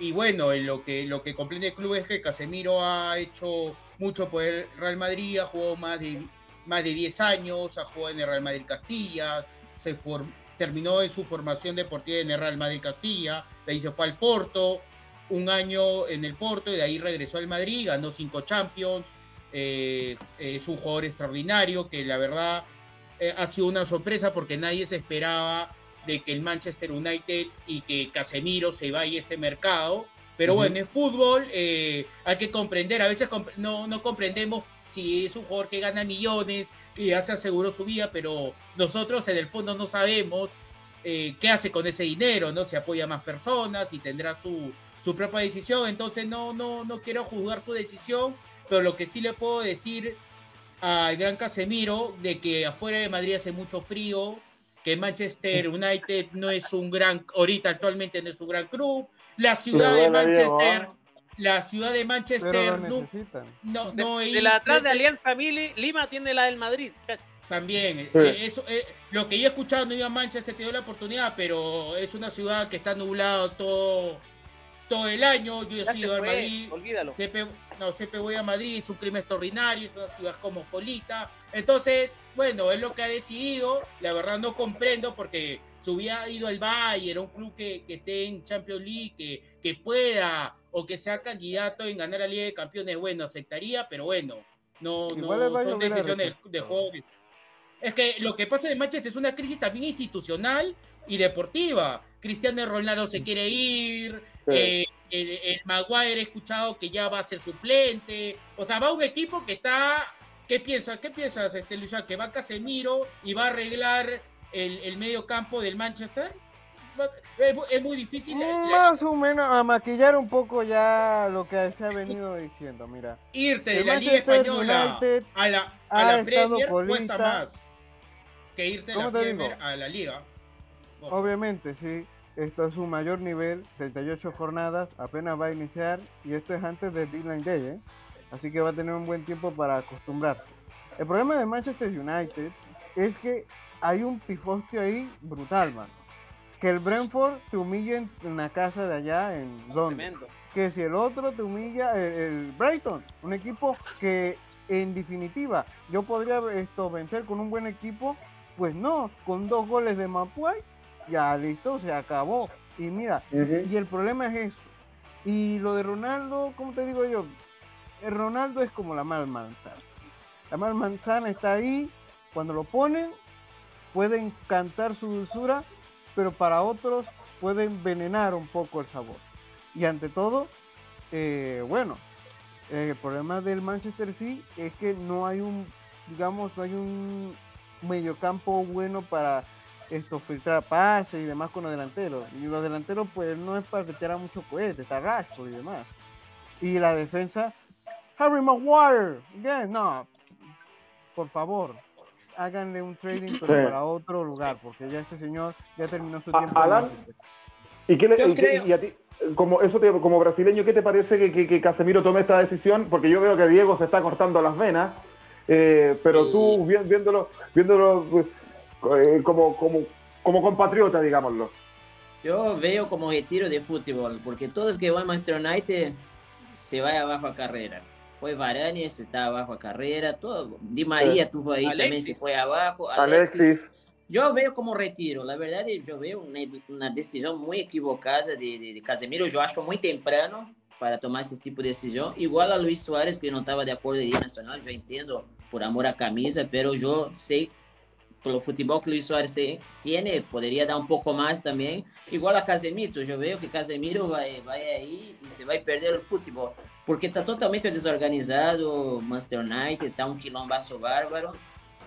Y bueno, en lo que, lo que comprende el club es que Casemiro ha hecho mucho por el Real Madrid, ha jugado más de, más de 10 años, ha jugado en el Real Madrid Castilla, se for- terminó en su formación deportiva en el Real Madrid Castilla, de ahí fue al Porto, un año en el Porto y de ahí regresó al Madrid, ganó cinco Champions, eh, es un jugador extraordinario que la verdad eh, ha sido una sorpresa porque nadie se esperaba de que el Manchester United y que Casemiro se vaya a este mercado. Pero Ujú. bueno, en fútbol eh, hay que comprender, a veces comp- no, no comprendemos si es un jugador que gana millones, que ya se aseguró su vida, pero nosotros en el fondo no sabemos eh, qué hace con ese dinero, ¿no? Si apoya a más personas y tendrá su, su propia decisión. Entonces no, no, no quiero juzgar su decisión, pero lo que sí le puedo decir al gran Casemiro de que afuera de Madrid hace mucho frío, que Manchester United no es un gran, ahorita actualmente no es un gran club, la ciudad de Manchester, la ciudad de Manchester no, necesitan. no, De, no de la atrás de no- Alianza Mili, Lima tiene la del Madrid. también, Sí. eh, eso, eh, lo que yo he escuchado no iba a Manchester, te dio la oportunidad, pero es una ciudad que está nublado todo, todo el año. Yo he Ya se sido al fue, Madrid, olvídalo. siempre, no, siempre voy a Madrid, es un clima extraordinario, es una ciudad cosmopolita. Entonces, bueno, es lo que ha decidido. La verdad no comprendo porque si hubiera ido al Bayern, un club que, que esté en Champions League, que, que pueda o que sea candidato en ganar la Liga de Campeones, bueno, aceptaría, pero bueno, no, Igual no son decisiones de jugadores. Es que lo que pasa en Manchester es una crisis también institucional y deportiva. Cristiano Ronaldo se quiere ir, Sí. eh, el, el Maguire he escuchado que ya va a ser suplente. O sea, va un equipo que está. ¿Qué piensas? ¿Qué piensas, este Luisa? ¿Que va Casemiro y va a arreglar el, el medio campo del Manchester? Es, mu- es muy difícil. la- Más o menos a maquillar un poco ya lo que se ha venido diciendo, mira. irte de la Liga Española United a la, a la Premier cuesta más que irte de la ¿Cómo te Premier digo? a la Liga. Obviamente, sí. Esto es un mayor nivel, 38 jornadas, apenas va a iniciar y esto es antes del Deadline Day, ¿eh? Así que va a tener un buen tiempo para acostumbrarse. El problema de Manchester United es que hay un pifostio ahí brutal, man. Que el Brentford te humille en la casa de allá en Londres. Tremendo. que si el otro te humilla, el, el Brighton, un equipo que en definitiva yo podría esto vencer con un buen equipo, pues no, con dos goles de Mapuay, ya listo, se acabó. Y mira, y el problema es eso. Y lo de Ronaldo, ¿cómo te digo yo? Ronaldo es como la mal manzana. La mal manzana está ahí, cuando lo ponen, pueden cantar su dulzura, pero para otros puede envenenar un poco el sabor. Y ante todo, eh, bueno, eh, el problema del Manchester City es que no hay un digamos, no hay un mediocampo bueno para esto filtrar pases y demás con los delanteros. Y los delanteros, pues no es para que te mucho cohete, está Rashford y demás. Y la defensa, Harry Maguire, again, no, por favor, háganle un trading Sí. para otro lugar, porque ya este señor ya terminó su tiempo. Alan. ¿Y, qué le- Yo y qué- y a ti, como, eso te- como brasileño, qué te parece que, que- que Casemiro tome esta decisión? Porque yo veo que Diego se está cortando las venas, eh, pero tú vi- viéndolo, viéndolo eh, como, como, como compatriota, digámoslo. Yo veo como retiro de fútbol, porque todos que van a Manchester United se va abajo a carrera. Foi Varane, se está abajo a carrera, todo. Di María tuvo ahí también, Alexis. se fue abajo. Alexis, Yo veo como retiro, la verdad yo veo una, una decisión muy equivocada de, de, de Casemiro, yo acho muy temprano para tomar ese tipo de decisión. Igual a Luis Suárez, que no estaba de acuerdo de ir nacional, yo entiendo por amor a camisa, pero yo sé por el fútbol que Luis Suárez eh, tiene, podría dar un poco más también. Igual a Casemiro, yo veo que Casemiro va, va ahí y se va a perder el fútbol, porque está totalmente desorganizado, Manchester United, está un quilombazo bárbaro.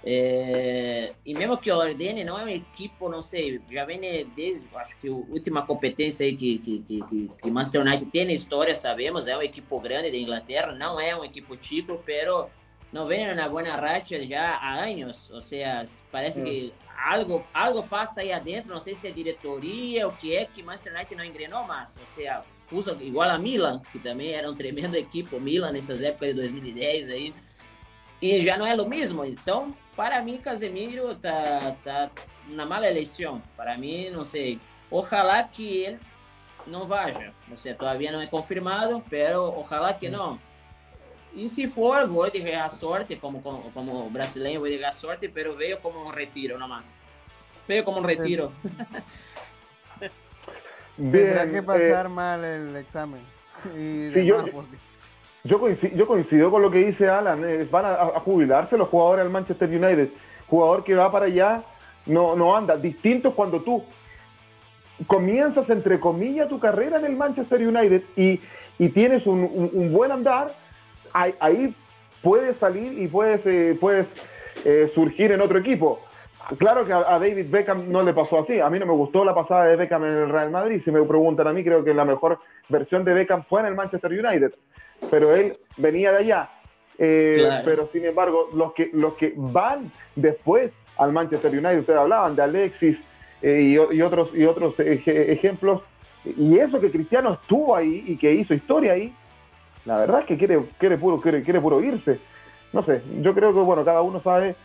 É, e mesmo que o ordene não é um equipe, não sei, já vem desde, acho que a última competência aí que, que, que, que, Manchester United tem na história, sabemos, é uma equipe grande da Inglaterra, não é um equipe chico, pero não vem na boa racha já há anos, ou seja, parece Hum. que algo, algo passa aí adentro, não sei se é diretoria, o que é, que Manchester United não engrenou mais, ou seja, usa igual a Milan, que também era um tremendo (laughs) equipe, o Milan nessas épocas de 2010 aí, e já não é o mesmo. Então, para mim, Casemiro tá, tá na mala eleição. Para mim, não sei. Ojalá que ele não vaja. Seja, todavía não é confirmado, pero ojalá que não. E se for, vou dar sorte, como, como, como brasileiro, vou dar sorte, pero veio como um retiro nomás. Veio como um retiro. (laughs) Tendrá que eh, pasar mal el examen. (laughs) Y Sí, yo- porque- Yo coincido, yo coincido con lo que dice Alan. eh, van a, a jubilarse los jugadores del Manchester United. Jugador que va para allá no, no anda. Distinto es cuando tú comienzas, entre comillas, tu carrera en el Manchester United y, y tienes un, un- un buen andar. Ahí, ahí puedes salir y puedes, eh, puedes eh, surgir en otro equipo. Claro que a, a David Beckham no le pasó así. A mí no me gustó la pasada de Beckham en el Real Madrid. Si me preguntan a mí, creo que la mejor versión de Beckham fue en el Manchester United. Pero él venía de allá. Eh, Claro. Pero sin embargo, los que, los que van después al Manchester United, ustedes hablaban de Alexis eh, y, y otros, y otros eje- ejemplos. Y eso que Cristiano estuvo ahí y que hizo historia ahí, la verdad es que quiere, quiere, puro, quiere, quiere puro irse. No sé, yo creo que bueno, cada uno sabe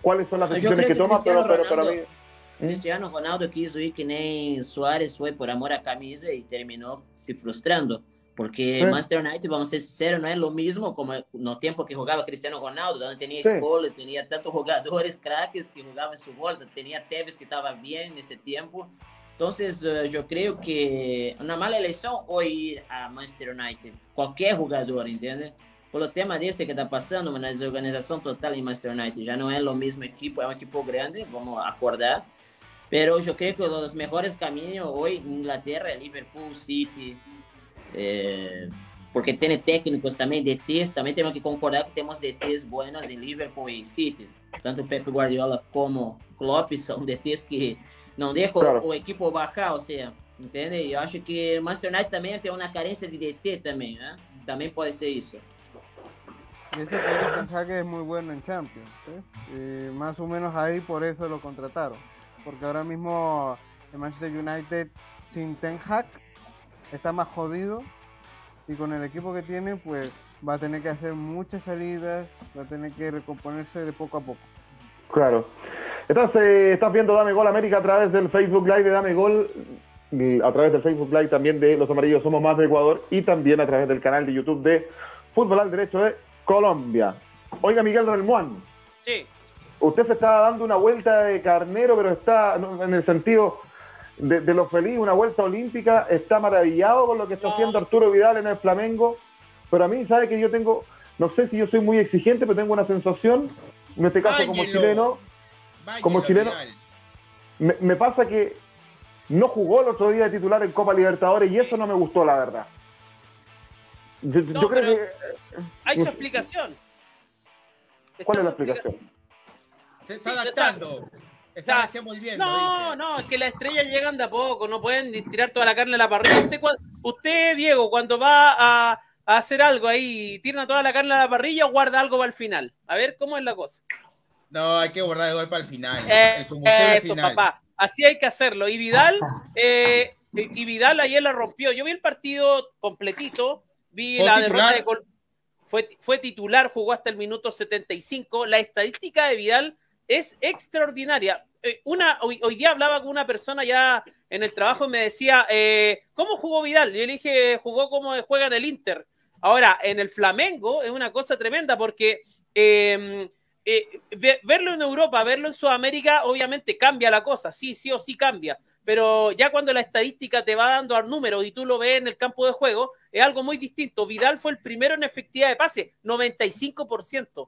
cuáles son las decisiones que que toma, pero, Cristiano pero para mí. Ronaldo- Cristiano Ronaldo quis ir que nem Soares foi por amor à camisa e terminou se frustrando. Porque Sí. Manchester United, vamos ser sinceros, não é o mesmo como no tempo que jogava Cristiano Ronaldo, onde tinha Sí. escola, tinha tantos jogadores craques que jogavam em sua volta, tinha Tevez que estava bem nesse tempo. Então, eh, eu creio que uma mala eleição ou ir a Manchester United, qualquer jogador, entende? Pelo tema desse que está passando, uma desorganização total em Manchester United, já não é o mesmo equipo, é um equipo grande, vamos acordar. Pero yo creo que los mejores caminos hoy en Inglaterra es Liverpool, City, eh, porque tiene técnicos también, DTs, también tenemos que concordar que tenemos DTs buenos en Liverpool y City. Tanto Pep Guardiola como Klopp son DTs que no dejan Claro. o equipo bajar, o sea, ¿entiende? Yo acho que el Manchester United también tiene una carencia de DT también, ¿eh? También puede ser eso. Y ese que Erik Ten Hag es muy bueno en Champions. ¿sí? Y más o menos ahí por eso lo contrataron. Porque ahora mismo el Manchester United sin Ten Hag está más jodido. Y con el equipo que tiene, pues va a tener que hacer muchas salidas, va a tener que recomponerse de poco a poco. Claro. Estás, eh, estás viendo Dame Gol América a través del Facebook Live de Dame Gol, y a través del Facebook Live también de Los Amarillos Somos Más de Ecuador y también a través del canal de YouTube de Fútbol al Derecho de Colombia. Oiga, Miguel Relmuán, Sí, usted se está dando una vuelta de carnero, pero está en el sentido de, de lo feliz, una vuelta olímpica, está maravillado con lo que está No. haciendo Arturo Vidal en el Flamengo, pero a mí, ¿sabe que yo tengo, no sé si yo soy muy exigente, pero tengo una sensación, en este caso como chileno, Báñelo, Como chileno- me, me pasa que no jugó el otro día de titular en Copa Libertadores y eso no me gustó, la verdad. Yo, creo que... hay su explicación. ¿Cuál es la Está explicación? Se está Sí, adaptando. Está sea, recién volviendo. No, dice. no, es que las estrellas llegan de a poco, no pueden tirar toda la carne a la parrilla. Usted, usted, Diego, cuando va a, a hacer algo ahí, tira toda la carne a la parrilla o guarda algo para el final. A ver cómo es la cosa. No, hay que el gol para el final. Eh, el eso, final. papá. Así hay que hacerlo. Y Vidal, (laughs) eh, y Vidal ayer la rompió. Yo vi el partido completito, vi ¿Fue la titular? derrota de Col- fue, fue titular, jugó hasta el minuto 75. La estadística de Vidal es extraordinaria. Eh, una, hoy, hoy día hablaba con una persona ya en el trabajo y me decía, eh, ¿cómo jugó Vidal? Yo le dije, jugó como juega en el Inter. Ahora, en el Flamengo es una cosa tremenda porque eh, eh, ve- verlo en Europa, verlo en Sudamérica, obviamente cambia la cosa, sí, sí o sí cambia. Pero ya cuando la estadística te va dando al número y tú lo ves en el campo de juego, es algo muy distinto. Vidal fue el primero en efectividad de pase, 95%.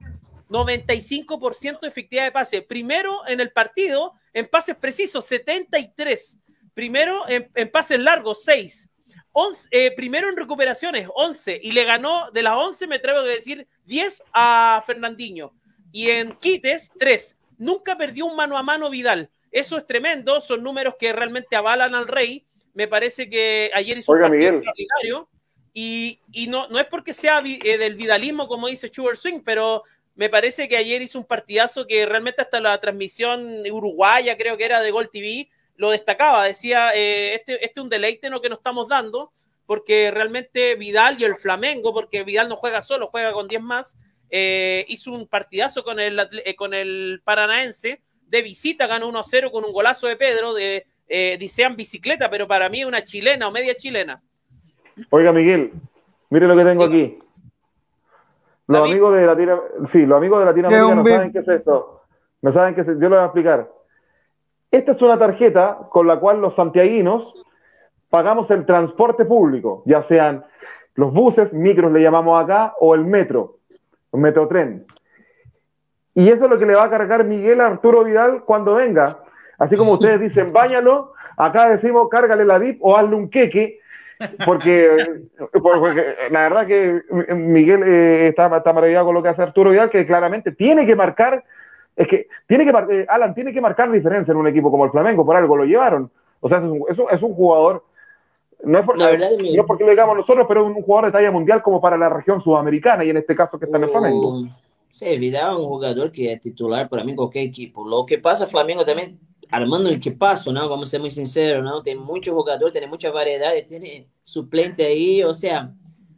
95% de efectividad de pase. Primero en el partido, en pases precisos, 73. Primero en, en pases largos, 6. Once- eh, primero en recuperaciones, 11. Y le ganó de las 11, me atrevo a decir, 10 a Fernandinho. Y en quites, 3. Nunca perdió un mano a mano Vidal. Eso es tremendo. Son números que realmente avalan al Rey. Me parece que ayer hizo Oiga, un partido extraordinario. Y, y no, no es porque sea eh, del vidalismo, como dice Schubert Swing, pero me parece que ayer hizo un partidazo que realmente hasta la transmisión uruguaya, creo que era de Gol TV, lo destacaba. Decía, eh, este, este es un deleite lo que nos estamos dando, porque realmente Vidal y el Flamengo, porque Vidal no juega solo, juega con 10 más, eh, hizo un partidazo con el, eh, con el Paranaense. De visita ganó 1-0 con un golazo de Pedro, de, eh, dicean bicicleta, pero para mí una chilena o media chilena. Oiga, Miguel, mire lo que tengo aquí. Los amigos de Latino, sí, los amigos de Latinoamérica no saben qué es esto. No saben qué es Yo lo voy a explicar. Esta es una tarjeta con la cual los santiaguinos pagamos el transporte público, ya sean los buses, micros le llamamos acá, o el metro, el metrotren. Y eso es lo que le va a cargar Miguel a Arturo Vidal cuando venga. Así como ustedes dicen, váyalo, acá decimos, cárgale la VIP o hazle un queque, porque, (laughs) porque la verdad que Miguel eh, está maravillado con lo que hace Arturo Vidal, que claramente tiene que marcar, es que tiene que, eh, Alan, tiene que marcar diferencia en un equipo como el Flamengo, por algo lo llevaron. O sea, es un, es un- es un jugador, no es, por- no es porque lo digamos nosotros, pero es un jugador de talla mundial como para la región sudamericana y en este caso que está en el Flamengo. O- Sí, Vidal é um jogador que é titular para mim em qualquer equipe. O que passa, o Flamengo também armando um equipaço, não? Vamos ser muito sinceros, não? Tem muito jogador, tem muita variedade, tem suplente aí, ou seja,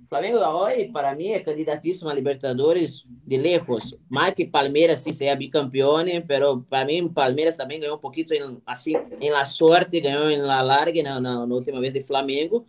Flamengo hoje, para mim, é candidatíssimo a Libertadores de lejos. Mais que Palmeiras, sim, seja bicampeão, pero para mim, Palmeiras também ganhou um pouquinho, assim, em la sorte, ganhou em la larga, na, na, na última vez de Flamengo.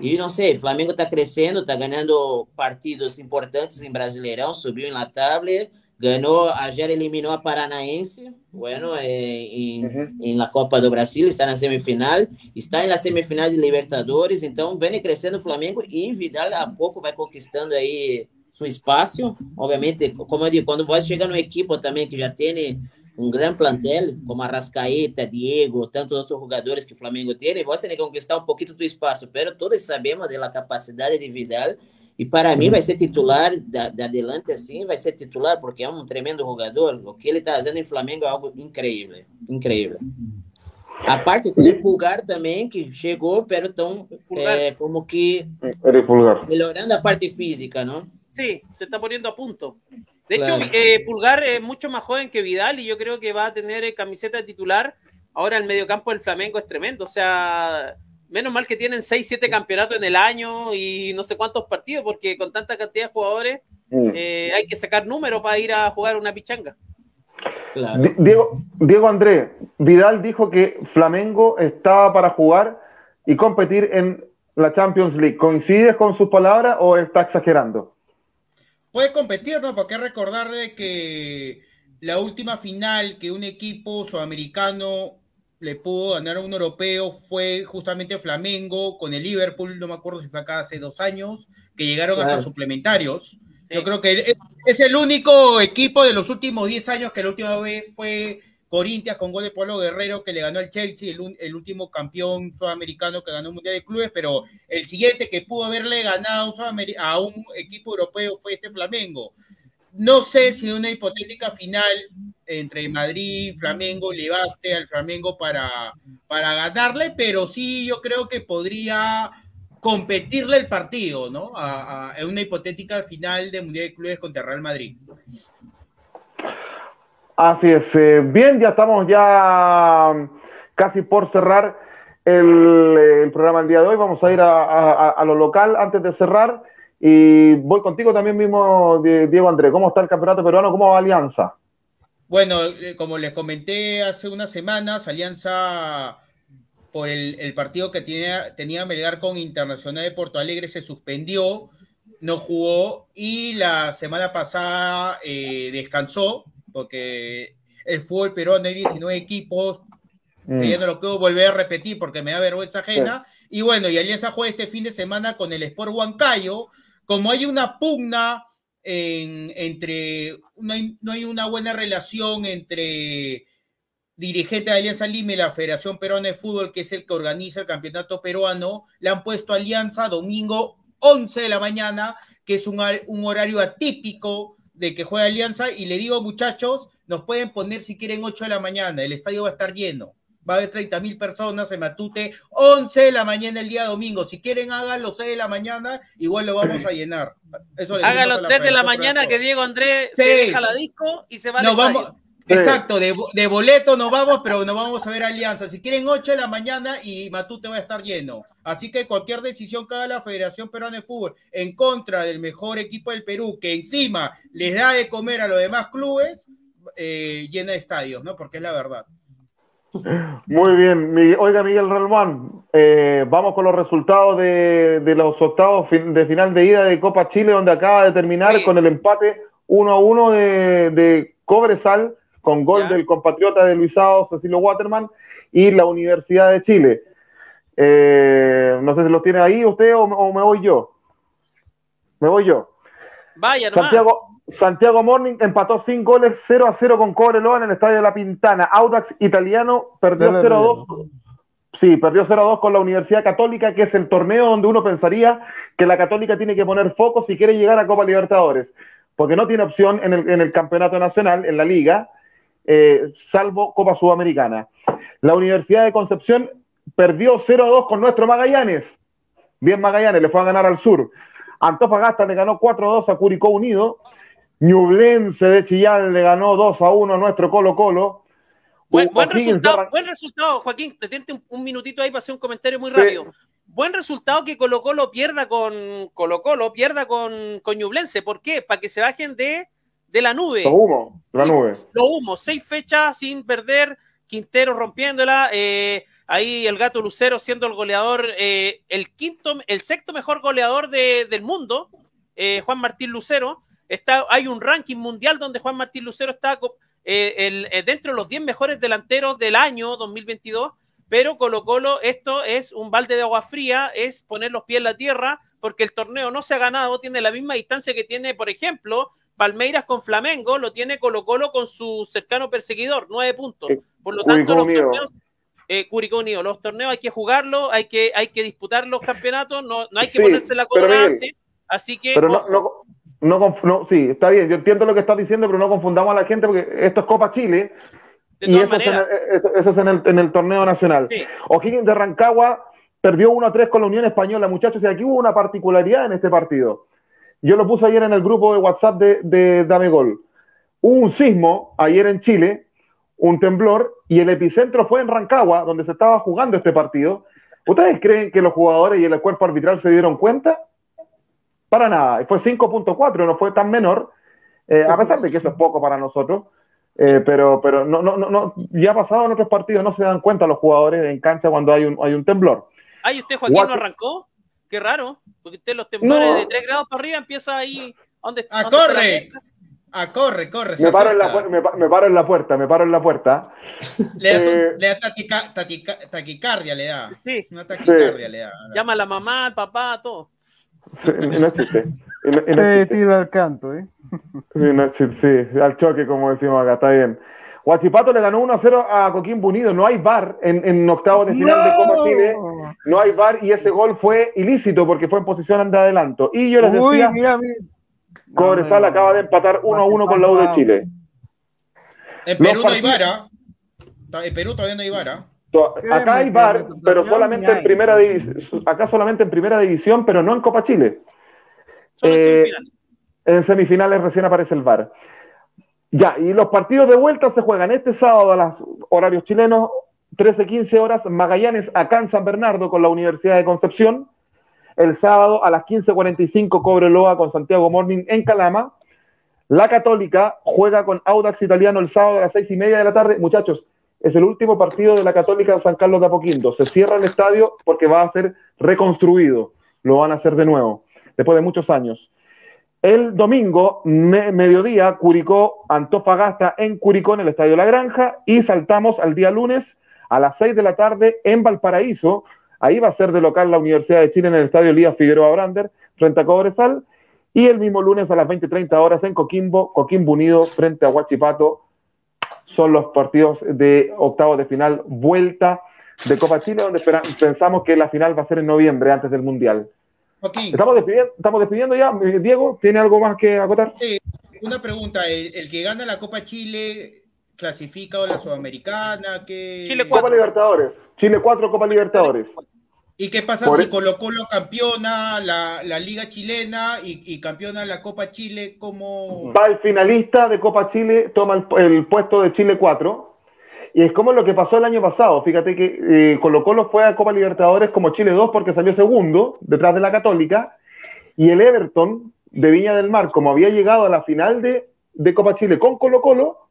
E não sei, Flamengo está crescendo, está ganhando partidos importantes em Brasileirão, subiu na tablet, ganhou, ayer eliminou a Paranaense, bueno, eh, em, Uhum. em la Copa do Brasil, está na semifinal, está na semifinal de Libertadores, então vem crescendo o Flamengo e Vidal a pouco vai conquistando aí seu espaço. Obviamente, como eu digo, quando você chega numa equipe também que já tem um grande plantel, como Arrascaeta, Diego, tantos outros jogadores que o Flamengo tem, você tem que conquistar um pouquinho do espaço, pero todos sabemos da capacidade de Vidal e para mim vai ser titular da, da adelante assim, vai ser titular porque é um tremendo jogador. O que ele está fazendo em Flamengo é algo incrível, incrível. A parte tem o Pulgar também que chegou, pero Pulgar. é, como que melhorando a parte física, não? Sí, se está poniendo a punto. De Claro. hecho, eh, Pulgar es mucho más joven que Vidal y yo creo que va a tener eh, camiseta de titular. Ahora el mediocampo del Flamengo es tremendo. O sea, menos mal que tienen 6, 7 campeonatos en el año y no sé cuántos partidos, porque con tanta cantidad de jugadores Mm. eh, hay que sacar números para ir a jugar una pichanga. Claro. Diego, Diego Andrés, Vidal dijo que Flamengo estaba para jugar y competir en la Champions League. ¿Coincides con sus palabras o está exagerando? Puede competir, ¿no? Porque recordar de que la última final que un equipo sudamericano le pudo ganar a un europeo fue justamente Flamengo con el Liverpool, no me acuerdo si fue acá hace dos años, que llegaron hasta Claro. suplementarios. Sí. Yo creo que es, es el único equipo de los últimos 10 años que la última vez fue Corinthians con gol de Pablo Guerrero que le ganó al Chelsea, el, el último campeón sudamericano que ganó el Mundial de Clubes, pero el siguiente que pudo haberle ganado a un equipo europeo fue este Flamengo. No sé si una hipotética final entre Madrid y Flamengo le baste al Flamengo para, para ganarle, pero sí yo creo que podría competirle el partido, ¿no? A, una hipotética final de Mundial de Clubes contra Real Madrid. Así es. eh, bien, ya estamos ya mm, casi por cerrar el, el programa el día de hoy. Vamos a ir a lo local antes de cerrar. Y voy contigo también mismo, Die- Diego André. ¿Cómo está el campeonato peruano? ¿Cómo va Alianza? Bueno, eh, como les comenté hace unas semanas, Alianza por el, el partido que tenía, tenía Melgar con Internacional de Porto Alegre se suspendió, no jugó y la semana pasada eh, descansó porque el fútbol peruano hay 19 equipos, que ya Mm. no lo puedo volver a repetir porque me da vergüenza ajena. Y bueno, y Alianza juega este fin de semana con el Sport Huancayo. Como hay una pugna en- entre, no hay, una buena relación entre dirigente de Alianza Lima y la Federación Peruana de Fútbol, que es el que organiza el campeonato peruano, le han puesto Alianza domingo 11 de la mañana, que es un, un horario atípico de que juega Alianza. Y le digo, muchachos, nos pueden poner si quieren 8 de la mañana, el estadio va a estar lleno. Va a haber 30 mil personas en Matute, 11 de la mañana el día domingo. Si quieren, háganlo 6 de la mañana, igual lo vamos a llenar. Eso le Haga decimos los a la 3 de la mañana de que Diego Andrés Sí. se deja la disco y se va estadio. vamos, exacto, de, de boleto nos vamos, pero nos vamos a ver Alianza. Si quieren 8 de la mañana y Matute va a estar lleno. Así que cualquier decisión que haga la Federación Peruana de Fútbol en contra del mejor equipo del Perú, que encima les da de comer a los demás clubes, eh, llena estadios, ¿no? Porque es la verdad. Muy bien. Oiga, Miguel Relmán, eh, vamos con los resultados de, de los octavos de final de ida de Copa Chile, donde acaba de terminar Sí. con el empate 1 a 1 de, de Cobresal, con gol Ya. del compatriota de Luisao, Cecilio Waterman, y la Universidad de Chile. Eh, no sé si los tiene ahí usted o, o me voy yo. Me voy yo. Vaya. Santiago, Santiago Morning empató sin goles 0 a 0 con Cobreloa en el estadio de La Pintana. Audax italiano perdió Dale, 0 a 2. Sí, perdió 0 a 2 con la Universidad Católica, que es el torneo donde uno pensaría que la Católica tiene que poner foco si quiere llegar a Copa Libertadores, porque no tiene opción en el, en el campeonato nacional, en la liga, eh, salvo Copa Sudamericana. La Universidad de Concepción perdió 0 a 2 con nuestro Magallanes. Bien Magallanes, le fue a ganar al sur. Antofagasta le ganó 4 a 2 a Curicó Unido. Ñublense de Chillán le ganó 2 a 1 a nuestro Colo Colo. Buen, resultado, buen resultado, Joaquín. Detente un, un minutito ahí para hacer un comentario muy Sí. rápido. Buen resultado que Colo Colo pierda con Colo Colo, pierda con, con Ñublense. ¿Por qué? Para que se bajen de, de la nube. Los humos, la nube. Lo humo, seis fechas sin perder, Quintero rompiéndola, eh, ahí el gato Lucero siendo el goleador, eh, el quinto, el sexto mejor goleador de- del mundo, eh, Juan Martín Lucero. Está, hay un ranking mundial donde Juan Martín Lucero está eh, el- eh, dentro de los 10 mejores delanteros del año 2022, pero Colo Colo esto es un balde de agua fría, es poner los pies en la tierra, porque el torneo no se ha ganado, tiene la misma distancia que tiene, por ejemplo, Palmeiras con Flamengo, lo tiene Colo Colo con su cercano perseguidor, nueve puntos. Por lo tanto, los torneos, eh, Curicó Unido, los torneos hay que jugarlos, hay que, hay que disputar los campeonatos, no, no hay que Sí, ponerse la antes, así que Pero no, no, no- sí, está bien, yo entiendo lo que estás diciendo, pero no confundamos a la gente porque esto es Copa Chile y eso es, en el, eso, eso es en el, en el torneo nacional. Sí. O'Higgins de Rancagua perdió 1 a 3 con la Unión Española, muchachos, y aquí hubo una particularidad en este partido. Yo lo puse ayer en el grupo de WhatsApp de, de Dame Gol. Hubo un sismo ayer en Chile, un temblor, y el epicentro fue en Rancagua, donde se estaba jugando este partido. ¿Ustedes creen que los jugadores y el cuerpo arbitral se dieron cuenta? Para nada, fue 5.4, no fue tan menor, eh, a pesar de que eso es poco para nosotros. Eh, pero pero no, no, no, no, ya ha pasado en otros partidos, no se dan cuenta los jugadores en cancha cuando hay un, hay un temblor. Ay, ¿usted, Joaquín, What- no arrancó? Qué raro, porque usted los temblores No. de 3 grados para arriba empieza ahí. ¿Dónde, ¡Ah, dónde corre! Ah, corre, corre. Me paro, en la, me, me paro en la puerta, me paro en la puerta. Le da, Eh, le da taquica- taquica- taquicardia, le da. Sí, Una taquicardia le da. llama a la mamá, al papá, a todo. Sí, no (laughs) existe. Te tiro al canto, ¿eh? Sí, no existe. Sí, al choque, como decimos acá, está bien. Huachipato le ganó 1 a 0 a Coquimbo Unido. No hay VAR en, en octavos de final de Copa Chile. No hay VAR y ese gol fue ilícito porque fue en posición de adelanto. Y yo les Uy, decía, mira, mira. Cobresal No, acaba de empatar 1 a 1 con la U de Chile. En Perú no hay vara. Ta- En Perú todavía no hay vara. To- ¿Qué Acá hay me- pero me- solamente me- en primera división. Acá solamente en primera división, pero no en Copa Chile. Solo Eh, semifinales. En semifinales recién aparece el VAR. Ya, y los partidos de vuelta se juegan este sábado a los horarios chilenos, 13-15 horas, Magallanes acá en San Bernardo con la Universidad de Concepción. El sábado a las 15.45 Cobreloa con Santiago Morning en Calama. La Católica juega con Audax Italiano el sábado a las seis y media de la tarde. Muchachos, es el último partido de la Católica en San Carlos de Apoquindo. Se cierra el estadio porque va a ser reconstruido. Lo van a hacer de nuevo, después de muchos años. El domingo, me- mediodía, Curicó, Antofagasta en Curicó, en el Estadio La Granja, y saltamos al día lunes a las 6 de la tarde en Valparaíso. Ahí va a ser de local la Universidad de Chile en el Estadio Elías Figueroa Brander, frente a Cobresal. Y el mismo lunes a las 20.30 horas en Coquimbo, Coquimbo Unido frente a Huachipato. Son los partidos de octavos de final, vuelta de Copa Chile, donde pensamos que la final va a ser en noviembre, antes del Mundial. Joaquín, Estamos despidiendo, estamos despidiendo ya. Diego, ¿tiene algo más que acotar? una pregunta. ¿El, el que gana la Copa Chile clasifica a la Sudamericana? ¿Qué... Chile Copa cuatro. Libertadores. Chile 4, Copa Libertadores. ¿Y qué pasa Por si e- Colo Colo campeona la, la Liga Chilena y, y campeona la Copa Chile como... Va el finalista de Copa Chile, toma el, el puesto de Chile 4. Y es como lo que pasó el año pasado. Fíjate que eh, Colo Colo fue a Copa Libertadores como Chile 2 porque salió segundo, detrás de la Católica. Y el Everton de Viña del Mar, como había llegado a la final de, de Copa Chile con Colo Colo,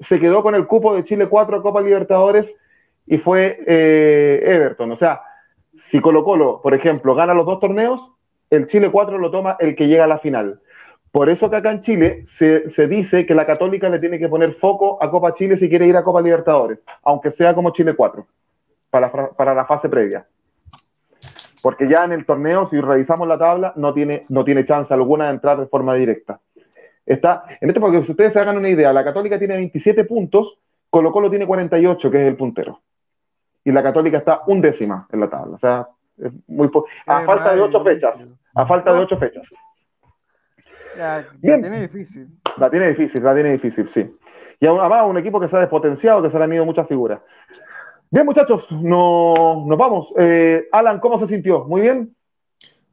se quedó con el cupo de Chile 4 a Copa Libertadores y fue eh, Everton. O sea, si Colo Colo, por ejemplo, gana los dos torneos, el Chile 4 lo toma el que llega a la final. Por eso que acá en Chile se, dice que la Católica le tiene que poner foco a Copa Chile si quiere ir a Copa Libertadores, aunque sea como Chile 4, para, la fra- para la fase previa. Porque ya en el torneo, si revisamos la tabla, no tiene, no tiene chance alguna de entrar de forma directa. Está, en este, porque si ustedes se hagan una idea, la Católica tiene 27 puntos, Colo Colo tiene 48, que es el puntero. Y la Católica está un décima en la tabla. O sea, es muy po- a Qué falta de ocho fechas. A falta de ocho fechas. Bien. ya tiene difícil. La tiene difícil, la tiene difícil, sí. Y aún- además un equipo que se ha despotenciado, que se le han ido muchas figuras. Bien, muchachos, no- nos vamos. Eh, Alan, ¿cómo se sintió? ¿Muy bien?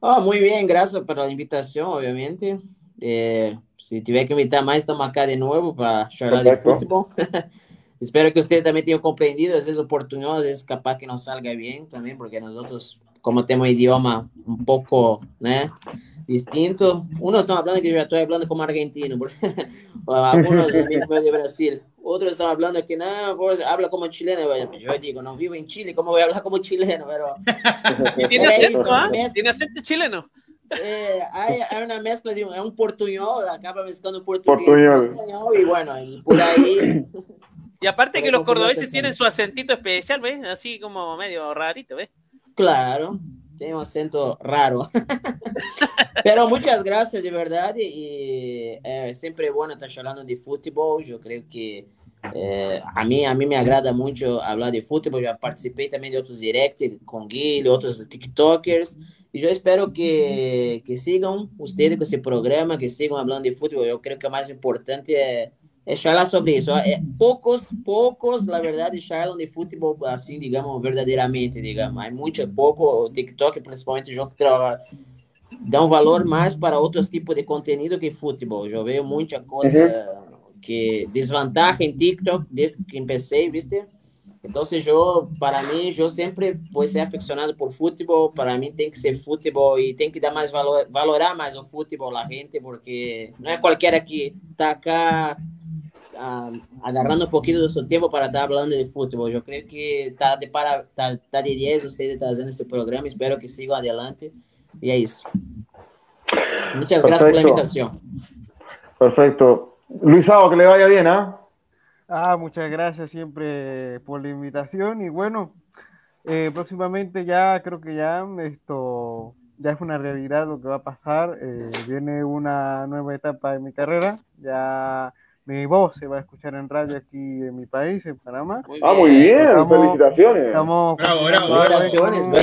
Ah, muy bien, gracias por la invitación, obviamente. Eh, si tiver que invitar más, estamos acá de nuevo para charlar de fútbol. (laughs) Espero que ustedes también tenham compreendido, às vezes oportunidad, às vezes capaz que não salga bem também, porque nós outros, como temos um idioma um pouco, né, distinto, unos estão falando que eu já estou falando como argentino, (laughs) meus de Brasil, outros estão falando que não, vos habla como chileno, eu digo, não vivo em Chile, como vou falar como chileno, pero Y (laughs) tiene acento, eso, ¿ah? ¿ves? Tiene acento chileno. É, hay, hay una mezcla de un, é un portuñol, acaba mezclando portugués Portuñol. con español y bueno, y por ahí, (coughs) Y aparte que los cordobeses tienen su acentito especial, ¿ves? Así como medio rarito, ¿ves? claro, tiene un acento raro. (laughs) Pero muchas gracias de verdad y eh, siempre bueno estar hablando de fútbol, yo creo que eh, a, mí, a mí me agrada mucho hablar de fútbol, ya participé también de otros directos con Gil, otros TikTokers, y yo espero que, que sigan ustedes con ese programa, que sigan hablando de fútbol, yo creo que lo más importante es, es hablar sobre eso. Eh, pocos, pocos, la verdad, hablan de fútbol así, digamos, verdaderamente, digamos, hay mucho, poco, o TikTok principalmente, yo trabajo dá um valor mais para outros tipos de conteúdo que futebol. Eu vejo muita coisa que desvantagem em TikTok desde que comecei, viste? Então, eu, para mim, eu sempre vou ser aficionado por futebol. Para mim, tem que ser futebol e tem que dar mais valor, valorar mais o futebol a gente, porque não é qualquer que está cá agarrando um pouquinho do seu tempo para estar falando de futebol. Eu creio que está de, para, tá, tá de 10 vocês trazendo esse programa. Espero que sigam adelante. E é isso. Muchas gracias por la Perfecto. invitación. Perfecto. Luisao, que le vaya bien, ¿ah? Ah, muchas gracias siempre por la invitación y bueno, eh, próximamente ya creo que ya esto ya es una realidad lo que va a pasar. eh, viene una nueva etapa de mi carrera. Ya mi voz se va a escuchar en radio aquí en mi país, en Panamá. Muy Ah, muy bien, Estamos- felicitaciones. Estamos Bravo, bravo. Felicitaciones, bien.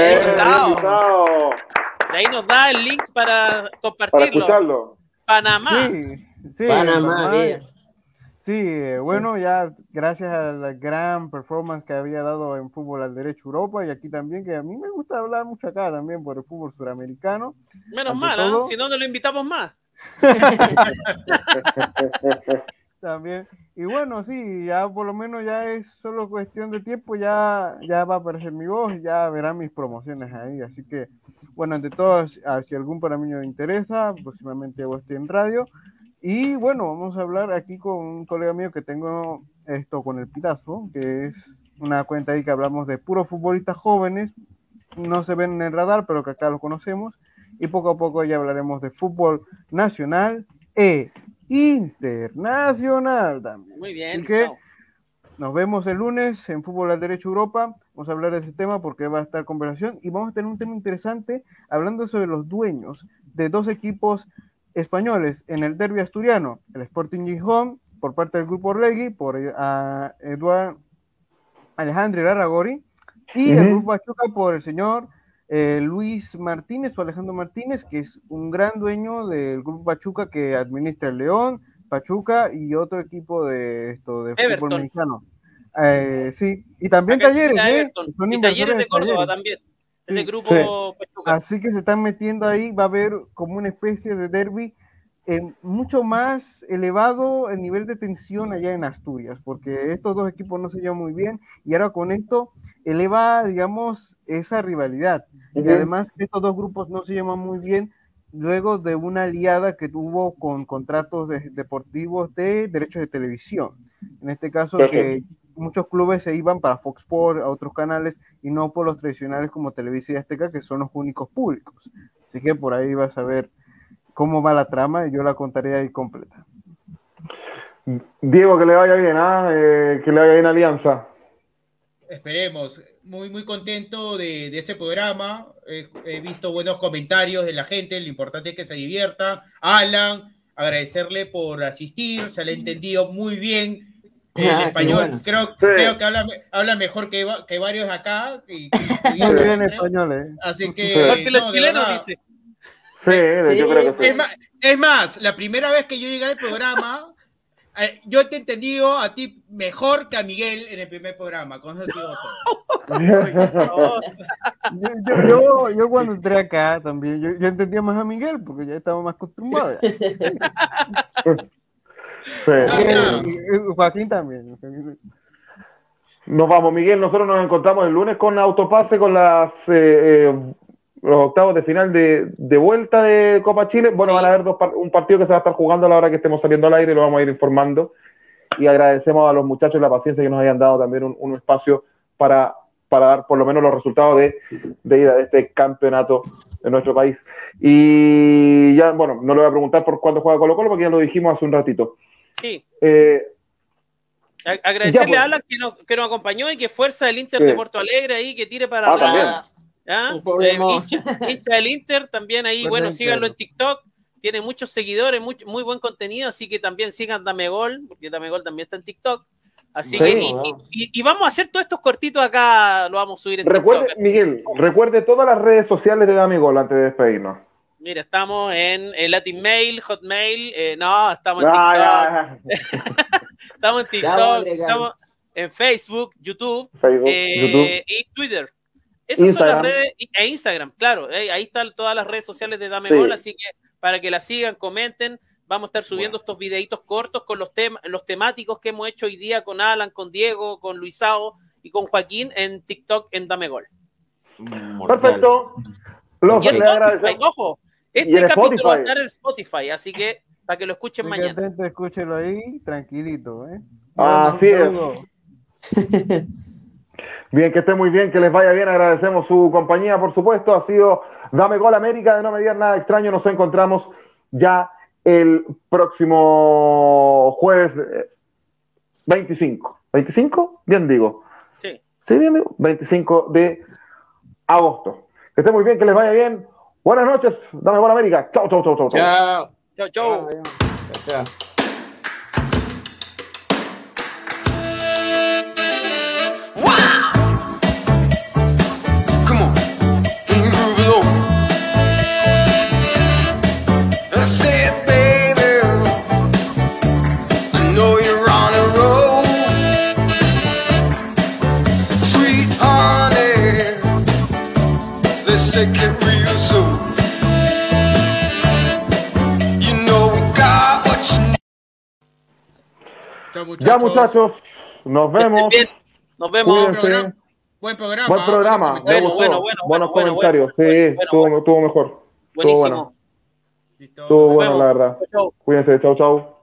De ahí nos da el link para para compartirlo. escucharlo. Panamá. Sí, sí, Panamá, bien. Sí, eh, bueno, ya gracias a la gran performance que había dado en fútbol al derecho Europa y aquí también, que a mí me gusta hablar mucho acá también por el fútbol suramericano. Menos Ante mal, todo- si no, no lo invitamos más. (laughs) (laughs) También. Y bueno, sí, ya por lo menos ya es solo cuestión de tiempo, ya, ya va a aparecer mi voz ya verán mis promociones ahí. Así que, bueno, ante todo, si ah, algún panameño le interesa, próximamente hago estoy en radio. Y bueno, vamos a hablar aquí con un colega mío que tengo esto con el Pitazo, que es una cuenta ahí que hablamos de puros futbolistas jóvenes, no se ven en el radar, pero que acá los conocemos. Y poco a poco ya hablaremos de fútbol nacional e internacional también. Muy bien. Así que nos vemos el lunes en Fútbol al Derecho Europa. Vamos a hablar de ese tema porque va a estar conversación y vamos a tener un tema interesante hablando sobre los dueños de dos equipos españoles en el derby asturiano, el Sporting Gijón por parte del grupo Regui por eh, a Eduard Alejandro Larragori y el grupo Pachuca por el señor eh, Luis Martínez o Alejandro Martínez, que es un gran dueño del grupo Pachuca que administra el León, Pachuca y otro equipo de esto de Everton. fútbol mexicano. Eh, sí, y también Acá talleres, ¿eh? Son Y talleres de Córdoba Talleres. también. Sí. del grupo Pachuca. Así que se están metiendo ahí, va a haber como una especie de derby eh, mucho más elevado el nivel de tensión allá en Asturias, porque estos dos equipos no se llevan muy bien y ahora con esto eleva, digamos, esa rivalidad. Y además estos dos grupos no se llevan muy bien luego de una aliada que tuvo con contratos de- deportivos de derechos de televisión. En este caso que muchos clubes se iban para Fox Sports, a otros canales y no por los tradicionales como Televisa y Azteca que son los únicos públicos. Así que por ahí vas a ver cómo va la trama y yo la contaré ahí completa. Diego, que le vaya bien, ¿ah? Eh, que le vaya bien Alianza. Esperemos. Muy, muy contento de, de este programa. He, he visto buenos comentarios de la gente. Lo importante es que se divierta. Alan, agradecerle por asistir. Se le ha entendido muy bien el Ah, español. bueno. Creo, Sí. creo que habla, habla mejor que, que varios acá. y- y- Muy bien español, ¿eh? Así que. Sí. No, de chilenos, verdad. dice. Sí, de- yo Sí, creo que sí. Es más, es más, la primera vez que yo llegué al programa, (laughs) eh, yo te he entendido a ti mejor que a Miguel en el primer programa. Con eso te digo todo. Yo, (laughs) yo, yo, yo cuando entré acá también, yo, yo entendía más a Miguel porque ya estaba más acostumbrado. ya. (laughs) Sí. Ah, Joaquín también. Nos vamos, Miguel. Nosotros nos encontramos el lunes con Autopase, con las eh, eh, los octavos de final de, de vuelta de Copa Chile. Bueno, Sí. van a haber dos un partido que se va a estar jugando a la hora que estemos saliendo al aire, lo vamos a ir informando. Y agradecemos a los muchachos la paciencia que nos hayan dado también un, un espacio para, para dar por lo menos los resultados de, de ida de este campeonato de nuestro país. Y ya, bueno, no le voy a preguntar por cuándo juega Colo Colo, porque ya lo dijimos hace un ratito. sí. Eh, Agradecerle pues. a Alan que nos, que nos acompañó y que fuerza el Inter Sí. de Porto Alegre ahí, que tire para Ah, arriba. ¿Ah? Eh, hincha, hincha del Inter también ahí, Buen bueno, síganlo en TikTok, tiene muchos seguidores, muy, muy buen contenido, así que también sigan Dame Gol, porque Dame Gol también está en TikTok. Así Sí. que, y, y- y- y vamos a hacer todos estos cortitos acá, lo vamos a subir en recuerde, TikTok. Miguel, recuerde todas las redes sociales de Dame Gol antes de despedirnos. Mira, estamos en el Latin Mail, Hotmail, eh, no, estamos en Ah, TikTok, ya, ya. (laughs) estamos en TikTok, estamos en Facebook, YouTube, Facebook, eh, YouTube. y Twitter. Esas Instagram. son las redes, e Instagram, claro, eh, ahí están todas las redes sociales de Dame Sí. Gol, así que para que la sigan, comenten, vamos a estar subiendo estos videitos cortos con los temas, los temáticos que hemos hecho hoy día con Alan, con Diego, con Luisao y con Joaquín en TikTok en Dame Gol. Perfecto. Los Y Spotify, ojo, este en capítulo va a Spotify. estar en Spotify, así que para que lo escuchen mañana. atento, escúchelo ahí, tranquilito, ¿eh? Así es. (laughs) Bien, que esté muy bien, que les vaya bien. Agradecemos su compañía, por supuesto. Ha sido Dame Gol América, de no me digan nada extraño. Nos encontramos ya el próximo jueves eh, 25. ¿25? Bien digo. Sí. Sí, bien digo. 25 de agosto. Que esté muy bien, que les vaya bien. Buenas noches, Dame Gol América. Chau, chau, chau, chau. chau. Chao. Chau, chau. Chao, chao. Ya muchachos, nos vemos. bien. Nos vemos. Programa- Buen programa. Buen ¿ah? programa, Buenos me Bueno, gustó. bueno, bueno, Buenos bueno, comentarios, bueno, sí, bueno, estuvo, bueno. estuvo mejor. Estuvo Buenísimo. bueno. Estuvo bueno, la verdad. Chau. Cuídense, chau, chau.